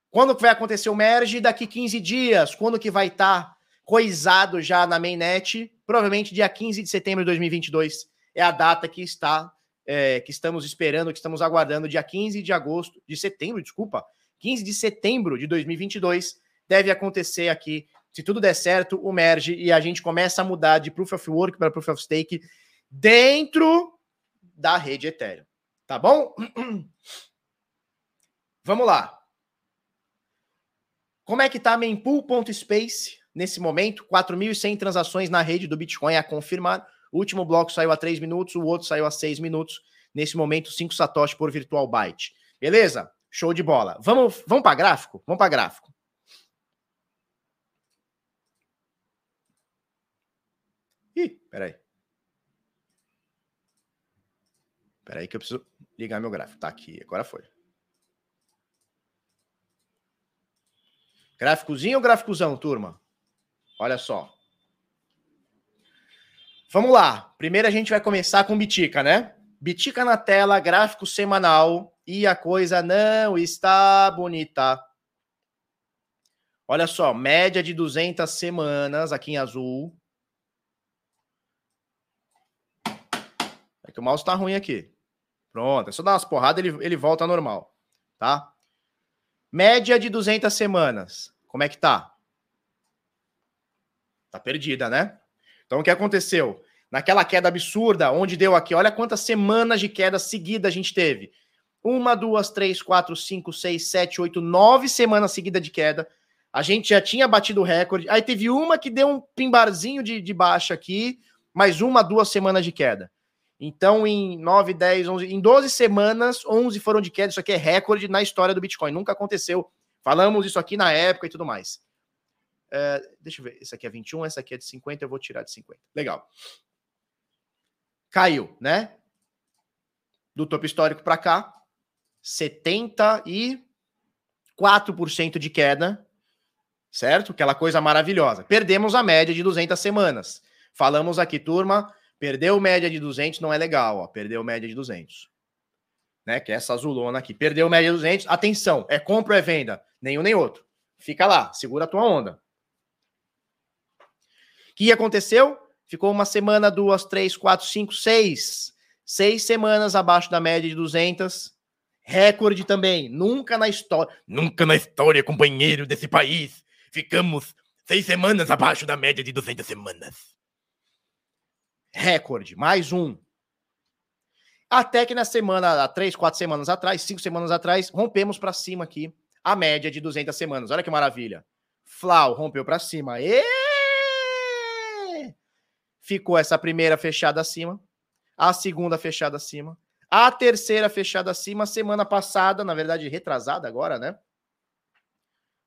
Quando que vai acontecer o merge? Daqui 15 dias. Quando que vai estar tá coisado já na mainnet? Provavelmente dia 15 de setembro de 2022 é a data que está é, que estamos esperando, que estamos aguardando, dia 15 de agosto, de setembro, desculpa, 15 de setembro de 2022 deve acontecer aqui, se tudo der certo, o merge e a gente começa a mudar de Proof of Work para Proof of Stake dentro da rede Ethereum. Tá bom? [CLEARS THROAT] Vamos lá. Como é que tá mempool.space nesse momento? 4.100 transações na rede do Bitcoin a confirmar. O último bloco saiu a 3 minutos, o outro saiu a 6 minutos. Nesse momento, 5 satoshi por virtual byte. Beleza? Show de bola. Vamos, vamos para gráfico? Vamos para gráfico. Ih, peraí. Espera aí que eu preciso ligar meu gráfico. Tá aqui, agora foi. Gráficozinho ou gráficozão, turma? Olha só. Vamos lá. Primeiro a gente vai começar com Bitica, né? Bitica na tela, gráfico semanal e a coisa não está bonita. Olha só, média de 200 semanas aqui em azul. É que o mouse tá ruim aqui. Pronto, é só dar umas porradas, ele, ele volta normal, tá? Média de 200 semanas. Como é que tá? Tá perdida, né? Então, o que aconteceu? Naquela queda absurda, onde deu aqui, olha quantas semanas de queda seguida a gente teve. Uma, duas, três, quatro, cinco, seis, sete, oito, nove semanas seguidas de queda. A gente já tinha batido o recorde. Aí teve uma que deu um pimbarzinho de, de baixa aqui, mais uma, duas semanas de queda. Então, em 9, 10, 11, em 12 semanas, 11 foram de queda. Isso aqui é recorde na história do Bitcoin. Nunca aconteceu. Falamos isso aqui na época e tudo mais. É, deixa eu ver. Esse aqui é 21, essa aqui é de 50. Eu vou tirar de 50. Legal. Caiu, né? Do topo histórico para cá, 74% de queda. Certo? Aquela coisa maravilhosa. Perdemos a média de 200 semanas. Falamos aqui, turma Perdeu média de 200 não é legal, ó. Perdeu média de 200. né? Que é essa azulona aqui. Perdeu média 200. Atenção, é compra ou é venda? Nenhum nem outro. Fica lá, segura a tua onda. O que aconteceu? Ficou uma semana, duas, três, quatro, cinco, seis. Seis semanas abaixo da média de 200. Recorde também. Nunca na história. Nunca na história, companheiro desse país. Ficamos seis semanas abaixo da média de 200 semanas. Recorde. Mais um. Até que na semana, há três, quatro semanas atrás, cinco semanas atrás, rompemos para cima aqui a média de 200 semanas. Olha que maravilha. Flau rompeu para cima. E ficou essa primeira fechada acima, a segunda fechada acima, a terceira fechada acima, semana passada, na verdade retrasada agora, né?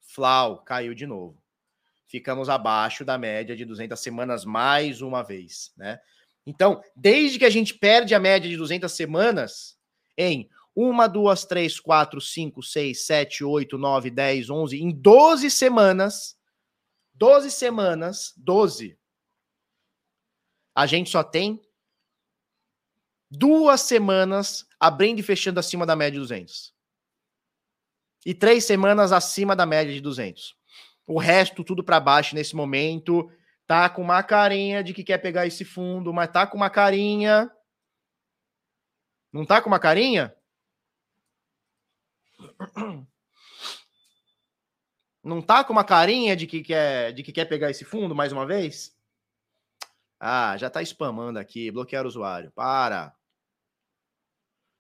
Flau caiu de novo. Ficamos abaixo da média de 200 semanas mais uma vez, né? Então, desde que a gente perde a média de 200 semanas em uma, duas, três, quatro, cinco, seis, sete, oito, nove, dez, onze, em 12 semanas, 12 semanas, 12, a gente só tem duas semanas abrindo e fechando acima da média de 200. E três semanas acima da média de 200. O resto tudo para baixo nesse momento. Tá com uma carinha de que quer pegar esse fundo, mas tá com uma carinha. Não tá com uma carinha? [CLEARS THROAT] Não tá com uma carinha de que quer, de que quer pegar esse fundo mais uma vez? Ah, já tá spamando aqui, bloquear o usuário. Para.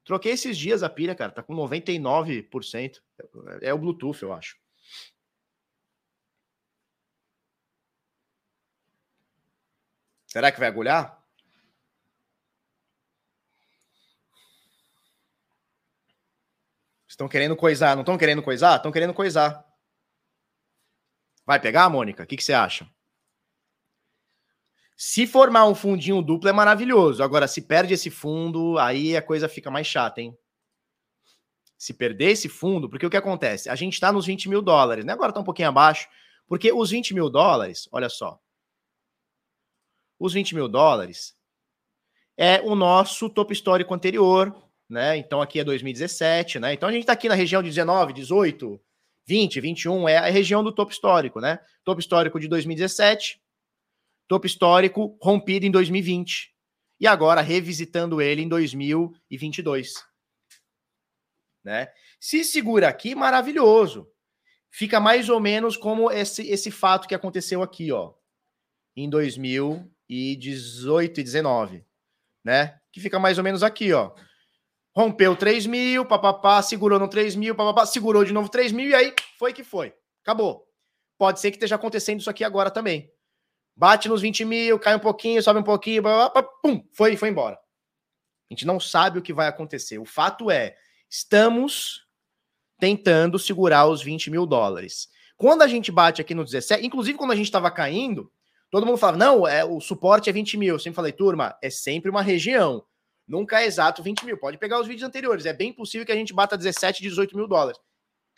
Troquei esses dias a pilha, cara, tá com 99%. É o Bluetooth, eu acho. Será que vai agulhar? Estão querendo coisar, não estão querendo coisar? Estão querendo coisar. Vai pegar, Mônica? O que, que você acha? Se formar um fundinho duplo é maravilhoso. Agora, se perde esse fundo, aí a coisa fica mais chata, hein? Se perder esse fundo, porque o que acontece? A gente está nos 20 mil dólares, né? Agora está um pouquinho abaixo, porque os 20 mil dólares, olha só. Os 20 mil dólares é o nosso topo histórico anterior, né? Então aqui é 2017, né? Então a gente está aqui na região de 19, 18, 20, 21, é a região do topo histórico, né? Topo histórico de 2017 topo histórico rompido em 2020 e agora revisitando ele em 2022. Né? Se segura aqui, maravilhoso. Fica mais ou menos como esse, esse fato que aconteceu aqui, ó, em 2018 e 19, né? Que fica mais ou menos aqui, ó. Rompeu 3 mil, papapá, segurou no 3 mil, papapá, segurou de novo 3 mil e aí foi que foi. Acabou. Pode ser que esteja acontecendo isso aqui agora também bate nos 20 mil, cai um pouquinho, sobe um pouquinho, blá, blá, blá, pum, foi, foi embora. A gente não sabe o que vai acontecer. O fato é, estamos tentando segurar os 20 mil dólares. Quando a gente bate aqui no 17, inclusive quando a gente estava caindo, todo mundo falava, não, é, o suporte é 20 mil. Eu sempre falei, turma, é sempre uma região. Nunca é exato 20 mil. Pode pegar os vídeos anteriores. É bem possível que a gente bata 17, 18 mil dólares.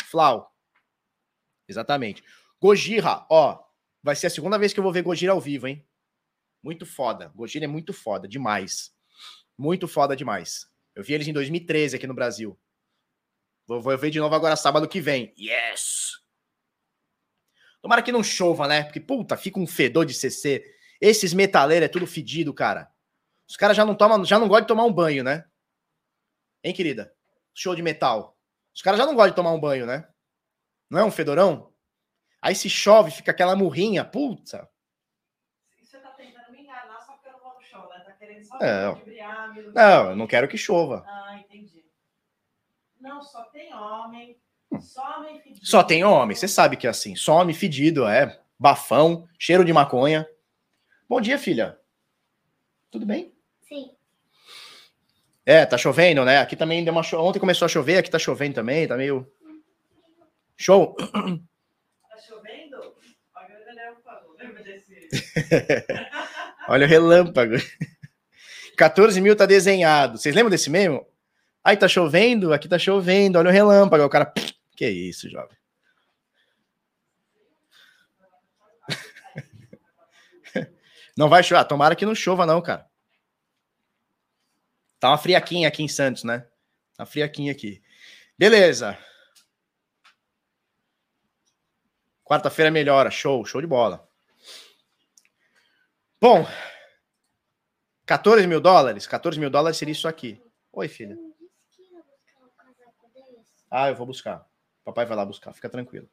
Flau. Exatamente. Gojira, ó, Vai ser a segunda vez que eu vou ver Gojira ao vivo, hein? Muito foda. Gojira é muito foda, demais. Muito foda demais. Eu vi eles em 2013 aqui no Brasil. Vou, vou ver de novo agora sábado que vem. Yes! Tomara que não chova, né? Porque, puta, fica um fedor de CC. Esses metaleiros é tudo fedido, cara. Os caras já não tomam, já não gostam de tomar um banho, né? Hein, querida? Show de metal. Os caras já não gostam de tomar um banho, né? Não é um fedorão? Aí se chove, fica aquela murrinha, puta. Você tá tentando me enganar só porque eu não vou no show, né? Tá querendo só não. não, eu não quero que chova. Ah, entendi. Não, só tem homem. Só homem fedido. Só tem homem, você sabe que é assim. Só homem fedido, é. Bafão, cheiro de maconha. Bom dia, filha. Tudo bem? Sim. É, tá chovendo, né? Aqui também deu uma cho... Ontem começou a chover, aqui tá chovendo também, tá meio. Show! [LAUGHS] Olha o relâmpago. 14 mil tá desenhado. Vocês lembram desse mesmo? Aí tá chovendo, aqui tá chovendo, olha o relâmpago. O cara, que isso, jovem. [LAUGHS] Não vai chover. Tomara que não chova, não, cara. Tá uma friaquinha aqui em Santos, né? Tá friaquinha aqui. Beleza. Quarta-feira melhora. Show, show de bola. Bom, 14 mil dólares? 14 mil dólares seria isso aqui. Oi, filha. Ah, eu vou buscar. Papai vai lá buscar, fica tranquilo.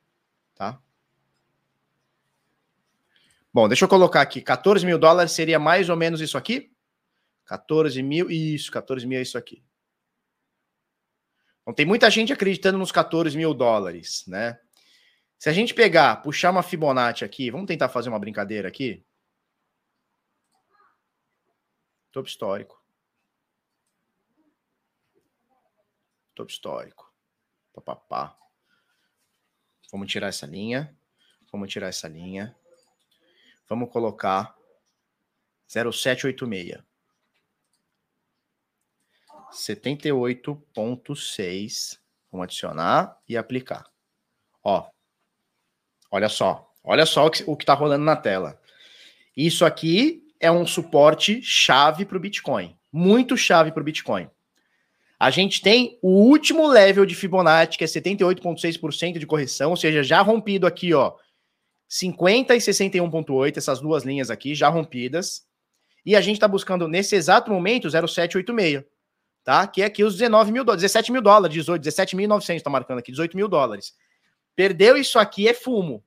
Tá? Bom, deixa eu colocar aqui. 14 mil dólares seria mais ou menos isso aqui? 14 mil, isso, 14 mil é isso aqui. Então tem muita gente acreditando nos 14 mil dólares, né? Se a gente pegar, puxar uma Fibonacci aqui, vamos tentar fazer uma brincadeira aqui. Topo histórico. Topo histórico. Papapá. Vamos tirar essa linha. Vamos tirar essa linha. Vamos colocar 0786. 78.6. Vamos adicionar e aplicar. Ó. Olha só. Olha só o que, o que tá rolando na tela. Isso aqui é um suporte chave para o Bitcoin. Muito chave para o Bitcoin. A gente tem o último level de Fibonacci, que é 78,6% de correção, ou seja, já rompido aqui, ó, 50 e 61,8, essas duas linhas aqui já rompidas. E a gente está buscando nesse exato momento 0,786, tá? Que é aqui os 19 mil dólares, 17 mil dólares, 18, 17.900 está marcando aqui, 18 mil dólares. Perdeu isso aqui é fumo.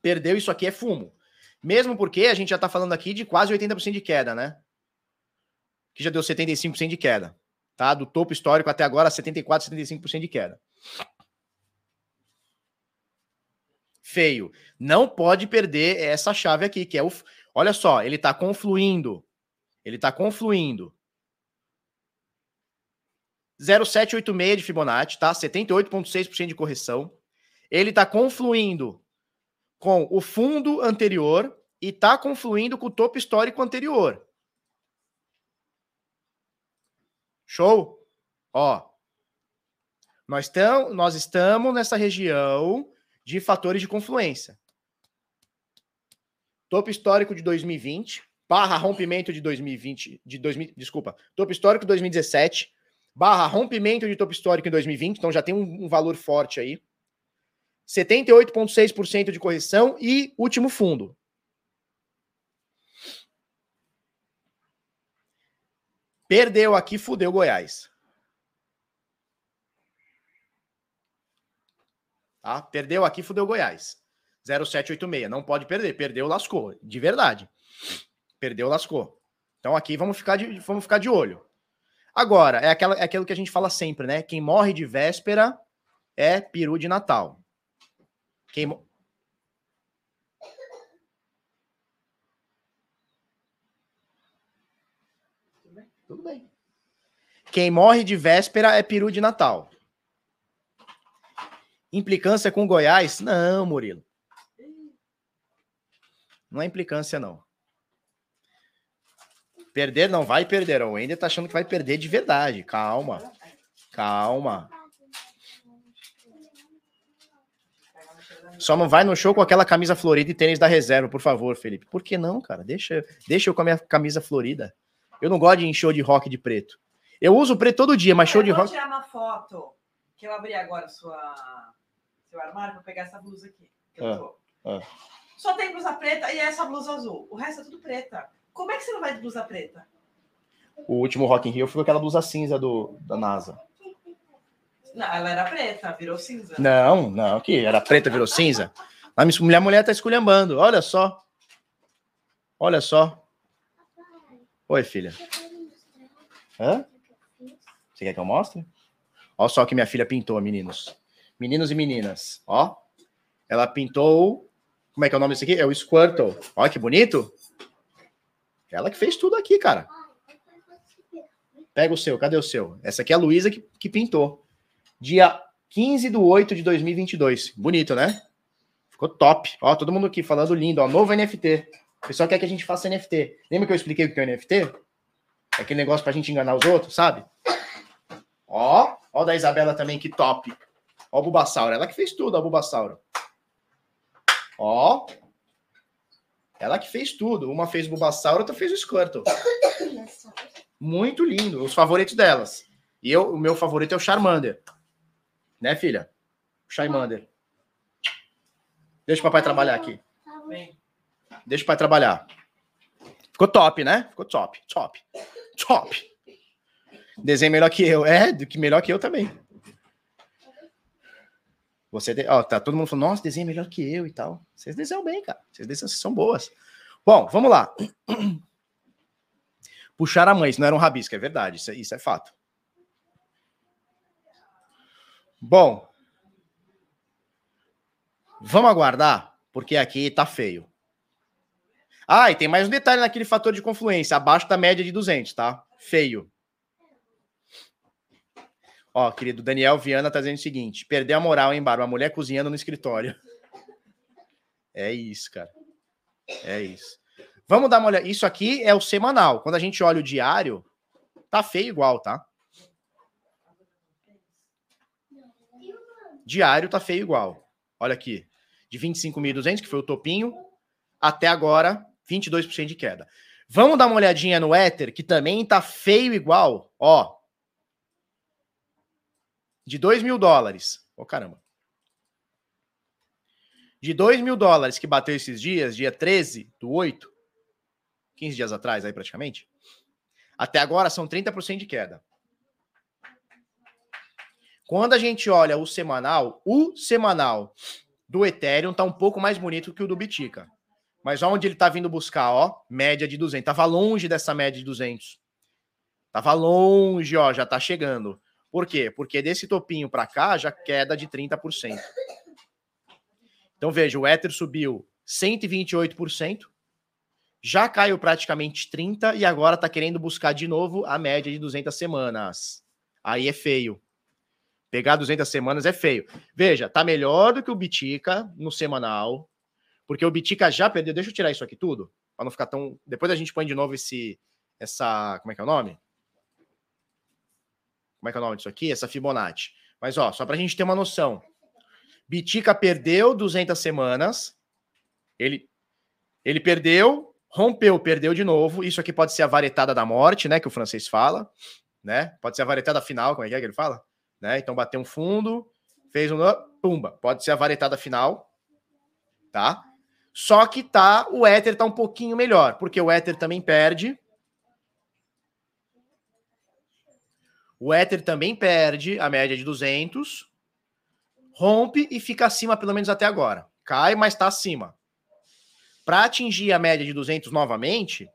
Perdeu isso aqui é fumo. Mesmo porque a gente já está falando aqui de quase 80% de queda, né? Que já deu 75% de queda. Tá? Do topo histórico até agora, 74%, 75% de queda. Feio. Não pode perder essa chave aqui, que é o. Olha só, ele está confluindo. Ele está confluindo. 0,786 de Fibonacci, tá? 78,6% de correção. Ele está confluindo com o fundo anterior e está confluindo com o topo histórico anterior. Show? Ó, nós, nós estamos nessa região de fatores de confluência. Topo histórico de 2020, barra rompimento de 2020, de 2000, desculpa, topo histórico de 2017, barra rompimento de topo histórico em 2020, então já tem um, um valor forte aí. 78,6% de correção e último fundo. Perdeu aqui, fudeu Goiás. Tá? Perdeu aqui, fudeu Goiás. 0786. Não pode perder. Perdeu, lascou. De verdade. Perdeu, lascou. Então aqui vamos ficar de, vamos ficar de olho. Agora, é, aquela, é aquilo que a gente fala sempre, né? Quem morre de véspera é peru de Natal. Quem... Tudo bem. Quem morre de véspera é peru de Natal. Implicância com Goiás? Não, Murilo. Não é implicância, não. Perder não vai perder. O Wender tá achando que vai perder de verdade. Calma. Calma. Só não vai no show com aquela camisa florida e tênis da reserva, por favor, Felipe. Por que não, cara? Deixa, deixa eu com a minha camisa florida. Eu não gosto de ir em show de rock de preto. Eu uso preto todo dia, mas show de rock. Eu vou tirar uma foto que eu abri agora sua, seu armário para pegar essa blusa aqui. Ah, ah. Só tem blusa preta e essa blusa azul. O resto é tudo preta. Como é que você não vai de blusa preta? O último Rock in Rio foi aquela blusa cinza do, da NASA. Não, ela era preta, virou cinza. Não, não, que era preta, virou cinza. A minha mulher tá esculhambando, olha só. Olha só. Oi, filha. Hã? Você quer que eu mostre? Olha só que minha filha pintou, meninos. Meninos e meninas, ó. Ela pintou. Como é que é o nome desse aqui? É o Squirtle. Olha que bonito. Ela que fez tudo aqui, cara. Pega o seu, cadê o seu? Essa aqui é a Luísa que, que pintou dia 15 de 8 de 2022. Bonito, né? Ficou top. Ó, todo mundo aqui falando lindo, ó, novo NFT. O pessoal quer que a gente faça NFT. Lembra que eu expliquei o que é NFT? É aquele negócio pra gente enganar os outros, sabe? Ó, ó da Isabela também, que top. Ó o Bulbasauro, ela que fez tudo, o Bulbasauro. Ó. Ela que fez tudo. Uma fez o Bulbasauro, outra fez o Squirtle. Muito lindo. Os favoritos delas. E eu, o meu favorito é o Charmander. Né, filha? Charmander. Deixa o papai trabalhar aqui. Deixa o pai trabalhar. Ficou top, né? Ficou top, top, top. Desenho melhor que eu. É, do que melhor que eu também. Você, ó, tá todo mundo falando, nossa, desenho melhor que eu e tal. Vocês desenham bem, cara. Vocês desenham, vocês são boas. Bom, vamos lá. [CLEARS THROAT] Puxar a mãe, isso não era um rabisco, é verdade, isso é, isso é fato. Bom, vamos aguardar, porque aqui tá feio. Ah, e tem mais um detalhe naquele fator de confluência, abaixo da média de 200, tá? Feio. Ó, querido Daniel Viana tá dizendo o seguinte: perdeu a moral, hein, Barba? A mulher cozinhando no escritório. É isso, cara. É isso. Vamos dar uma olhada. Isso aqui é o semanal. Quando a gente olha o diário, tá feio igual, tá? Diário tá feio igual. Olha aqui. De 25.200, que foi o topinho, até agora, 22% de queda. Vamos dar uma olhadinha no Ether, que também tá feio igual. Ó. De 2 mil dólares. Ô, oh, caramba. De 2 mil dólares que bateu esses dias, dia 13 do 8, 15 dias atrás aí praticamente, até agora são 30% de queda. Quando a gente olha o semanal, o semanal do Ethereum tá um pouco mais bonito que o do Bitica. Mas onde ele tá vindo buscar, ó, média de 200. Tava longe dessa média de 200. Tava longe, ó, já tá chegando. Por quê? Porque desse topinho para cá já queda de 30%. Então veja, o Ether subiu 128%, já caiu praticamente 30 e agora tá querendo buscar de novo a média de 200 semanas. Aí é feio. Pegar 200 semanas é feio. Veja, tá melhor do que o Bitica no semanal, porque o Bitica já perdeu. Deixa eu tirar isso aqui tudo, para não ficar tão. Depois a gente põe de novo esse. Essa. Como é que é o nome? Como é que é o nome disso aqui? Essa Fibonacci. Mas, ó, só para a gente ter uma noção. Bitica perdeu 200 semanas. Ele, ele perdeu, rompeu, perdeu de novo. Isso aqui pode ser a varetada da morte, né? Que o francês fala, né? Pode ser a varetada final, como é que, é que ele fala? Né? Então bateu um fundo, fez um pumba, pode ser a varetada final, tá? Só que tá, o Ether tá um pouquinho melhor, porque o Ether também perde. O Ether também perde a média de 200, rompe e fica acima pelo menos até agora. Cai, mas está acima. Para atingir a média de 200 novamente,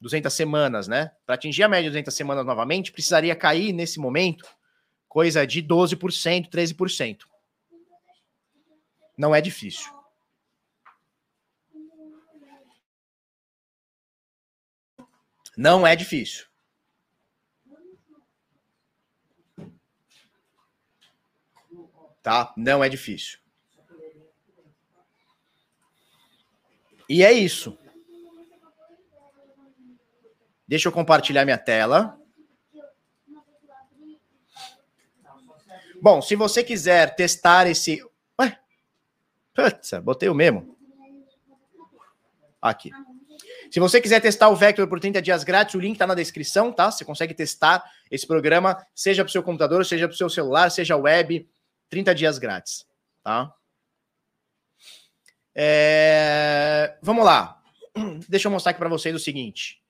200 semanas, né? Para atingir a média de 200 semanas novamente, precisaria cair nesse momento coisa de 12%, 13%. Não é difícil. Não é difícil. Tá? Não é difícil. E é isso. Deixa eu compartilhar minha tela. Bom, se você quiser testar esse. Ué? Putz, botei o mesmo. Aqui. Se você quiser testar o Vector por 30 dias grátis, o link está na descrição, tá? Você consegue testar esse programa, seja para o seu computador, seja para o seu celular, seja web, 30 dias grátis, tá? É... Vamos lá. [CLEARS THROAT] Deixa eu mostrar aqui para vocês o seguinte.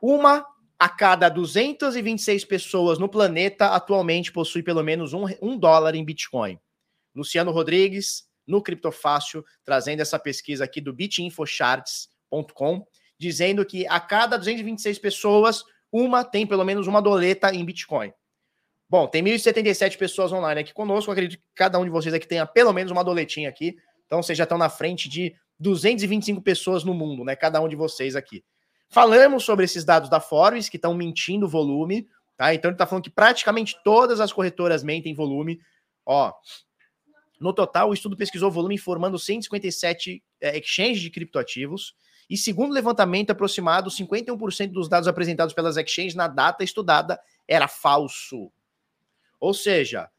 Uma a cada 226 pessoas no planeta atualmente possui pelo menos um, um dólar em Bitcoin. Luciano Rodrigues, no Criptofácil, trazendo essa pesquisa aqui do bitinfocharts.com, dizendo que a cada 226 pessoas, uma tem pelo menos uma doleta em Bitcoin. Bom, tem 1.077 pessoas online aqui conosco. acredito que cada um de vocês aqui tenha pelo menos uma doletinha aqui. Então vocês já estão na frente de 225 pessoas no mundo, né? Cada um de vocês aqui. Falamos sobre esses dados da Forbes, que estão mentindo volume, tá? Então ele está falando que praticamente todas as corretoras mentem volume. Ó, no total, o estudo pesquisou volume informando 157 é, exchanges de criptoativos. E segundo levantamento aproximado, 51% dos dados apresentados pelas exchanges na data estudada era falso. Ou seja,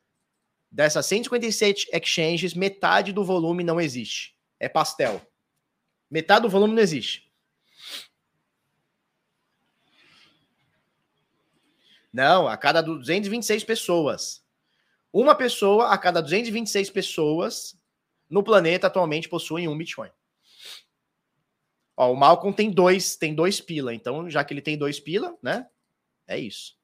dessas 157 exchanges, metade do volume não existe. É pastel. Metade do volume não existe. Não, a cada 226 pessoas. Uma pessoa a cada 226 pessoas no planeta atualmente possuem um Bitcoin. Ó, o Malcolm tem dois, tem dois pila. Então, já que ele tem dois pila, né? É isso.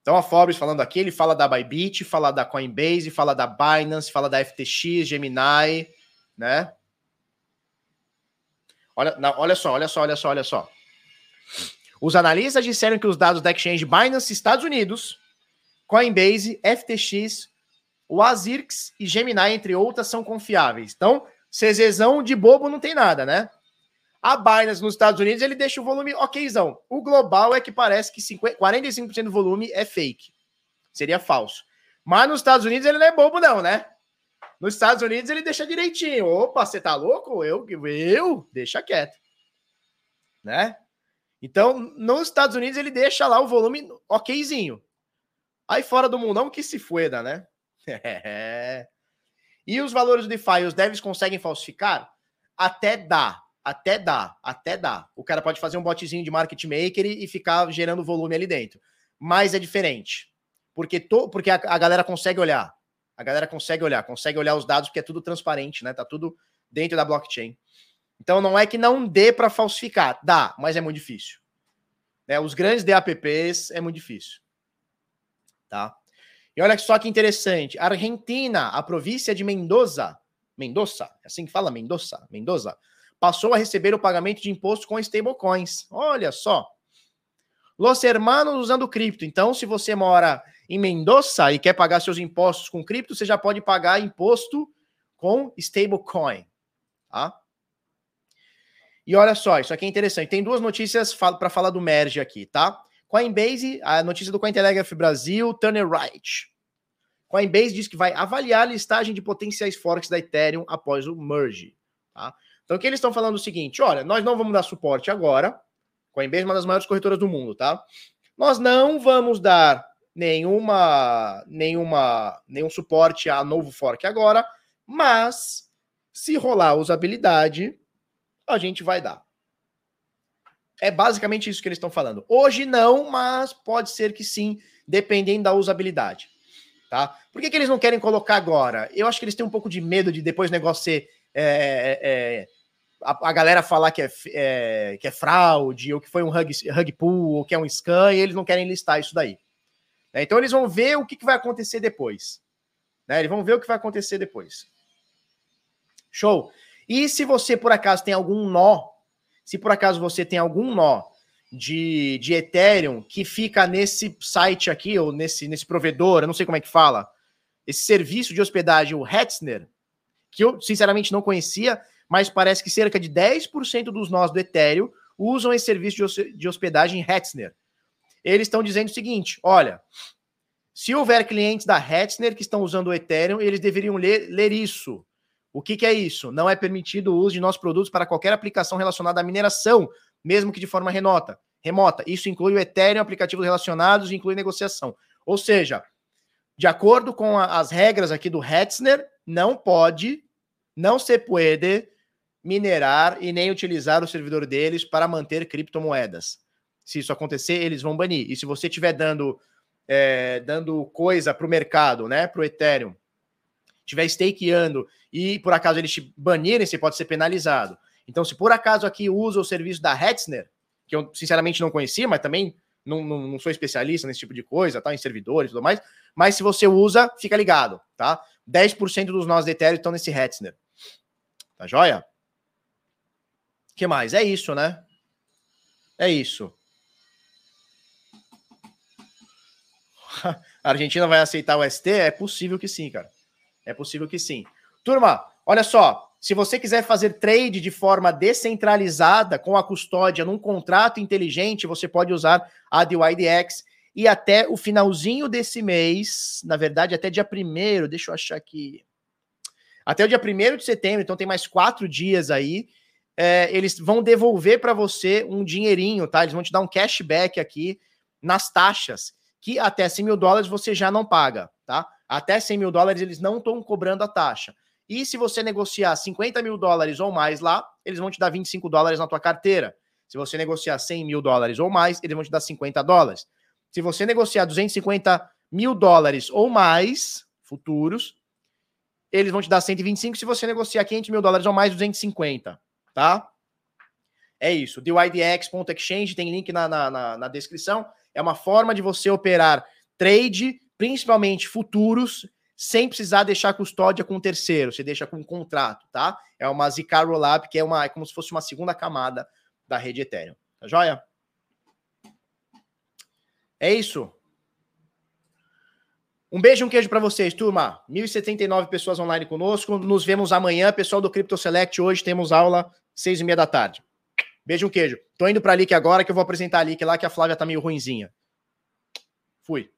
Então, a Forbes falando aqui, ele fala da Bybit, fala da Coinbase, fala da Binance, fala da FTX, Gemini, né? Olha, não, olha só, olha só, olha só, olha só. Os analistas disseram que os dados da exchange Binance Estados Unidos, Coinbase, FTX, o Azirx e Gemini, entre outras, são confiáveis. Então, CZzão de bobo não tem nada, né? A Binance nos Estados Unidos, ele deixa o volume okzão. O global é que parece que 50, 45% do volume é fake. Seria falso. Mas nos Estados Unidos ele não é bobo não, né? Nos Estados Unidos ele deixa direitinho. Opa, você tá louco? Eu, eu, deixa quieto. Né? Então, nos Estados Unidos ele deixa lá o volume okzinho. Aí fora do mundão que se fueda, né? [LAUGHS] E os valores do DeFi, os devs conseguem falsificar? Até dá. Até dá, até dá. O cara pode fazer um botzinho de market maker e, ficar gerando volume ali dentro. Mas é diferente. Porque, to, porque a, a, galera consegue olhar. A galera consegue olhar, consegue olhar os dados, porque é tudo transparente, né? Tá tudo dentro da blockchain. Então não é que não dê para falsificar. Dá, mas é muito difícil. Né? Os grandes DApps é muito difícil. Tá? E olha só que interessante. Argentina, a província de Mendoza. Mendoza, é assim que fala Mendoza, Mendoza passou a receber o pagamento de imposto com stablecoins. Olha só. Los hermanos usando cripto. Então, se você mora em Mendoza e quer pagar seus impostos com cripto, você já pode pagar imposto com stablecoin. Tá? E olha só, isso aqui é interessante. Tem duas notícias para falar do merge aqui, tá? Coinbase, a notícia do Cointelegraph Brasil, Turner Wright. Coinbase diz que vai avaliar a listagem de potenciais forks da Ethereum após o merge. Tá? Então, o que eles estão falando é o seguinte: olha, nós não vamos dar suporte agora. Coinbase é uma das maiores corretoras do mundo, tá? Nós não vamos dar nenhuma, nenhuma, nenhum suporte a novo fork agora, mas se rolar usabilidade, a gente vai dar. É basicamente isso que eles estão falando. Hoje não, mas pode ser que sim, dependendo da usabilidade. Tá? Por que, que eles não querem colocar agora? Eu acho que eles têm um pouco de medo de depois o negócio ser é, é, é, a, a, galera falar que é, é, que é fraude, ou que foi um rug, rug pull, ou que é um scan, e eles não querem listar isso daí. Né? Então eles vão ver o que, que vai acontecer depois. Né? Eles vão ver o que vai acontecer depois. Show. E se você, por acaso, tem algum nó, se por acaso você tem algum nó de, de Ethereum que fica nesse site aqui, ou nesse, nesse provedor, eu não sei como é que fala, esse serviço de hospedagem, o Hetzner, que eu sinceramente não conhecia, mas parece que cerca de 10% dos nós do Ethereum usam esse serviço de hospedagem Hetzner. Eles estão dizendo o seguinte: olha, se houver clientes da Hetzner que estão usando o Ethereum, eles deveriam ler, ler isso. O que, que, é isso? Não é permitido o uso de nossos produtos para qualquer aplicação relacionada à mineração, mesmo que de forma remota. remota. Isso inclui o Ethereum, aplicativos relacionados e inclui negociação. Ou seja, de acordo com a, as regras aqui do Hetzner, não pode, não se pode minerar e nem utilizar o servidor deles para manter criptomoedas. Se isso acontecer, eles vão banir. E se você estiver dando, é, dando coisa para o mercado, né, para o Ethereum, estiver stakeando e por acaso eles te banirem, você pode ser penalizado. Então, se por acaso aqui usa o serviço da Hetzner, que eu sinceramente não conhecia, mas também não, não, não, sou especialista nesse tipo de coisa, tá? Em servidores e tudo mais. Mas se você usa, fica ligado, tá? 10% dos nós de Ethereum estão nesse Hetzner. Tá joia? que mais? É isso, né? É isso. [LAUGHS] A Argentina vai aceitar o ST? É possível que sim, cara. É possível que sim. Turma, olha só. Se você quiser fazer trade de forma descentralizada com a custódia num contrato inteligente, você pode usar a DYDX e até o finalzinho desse mês, na verdade, até dia primeiro, deixa eu achar aqui. Até o dia primeiro de setembro, então tem mais quatro dias aí. É, eles vão devolver para você um dinheirinho, tá? Eles vão te dar um cashback aqui nas taxas, que até 100 mil dólares você já não paga, tá? Até 100 mil dólares eles não estão cobrando a taxa. E se você negociar 50 mil dólares ou mais lá, eles vão te dar 25 dólares na tua carteira. Se você negociar 100 mil dólares ou mais, eles vão te dar 50 dólares. Se você negociar 250 mil dólares ou mais futuros, eles vão te dar 125 se você negociar 500 mil dólares ou mais, 250, tá? É isso. DYDX.exchange, tem link na, na, na, descrição. É uma forma de você operar trade, principalmente futuros, sem precisar deixar custódia com terceiro. Você deixa com um contrato, tá? É uma Zcash Rollup, que é, uma, é como se fosse uma segunda camada da rede Ethereum. Tá joia? É isso. Um beijo e um queijo para vocês, turma. 1.079 pessoas online conosco. Nos vemos amanhã. Pessoal do Crypto Select, hoje temos aula seis e meia da tarde. Beijo, um queijo. Tô indo pra Lick agora que eu vou apresentar a Lick lá, que a Flávia tá meio ruinzinha. Fui.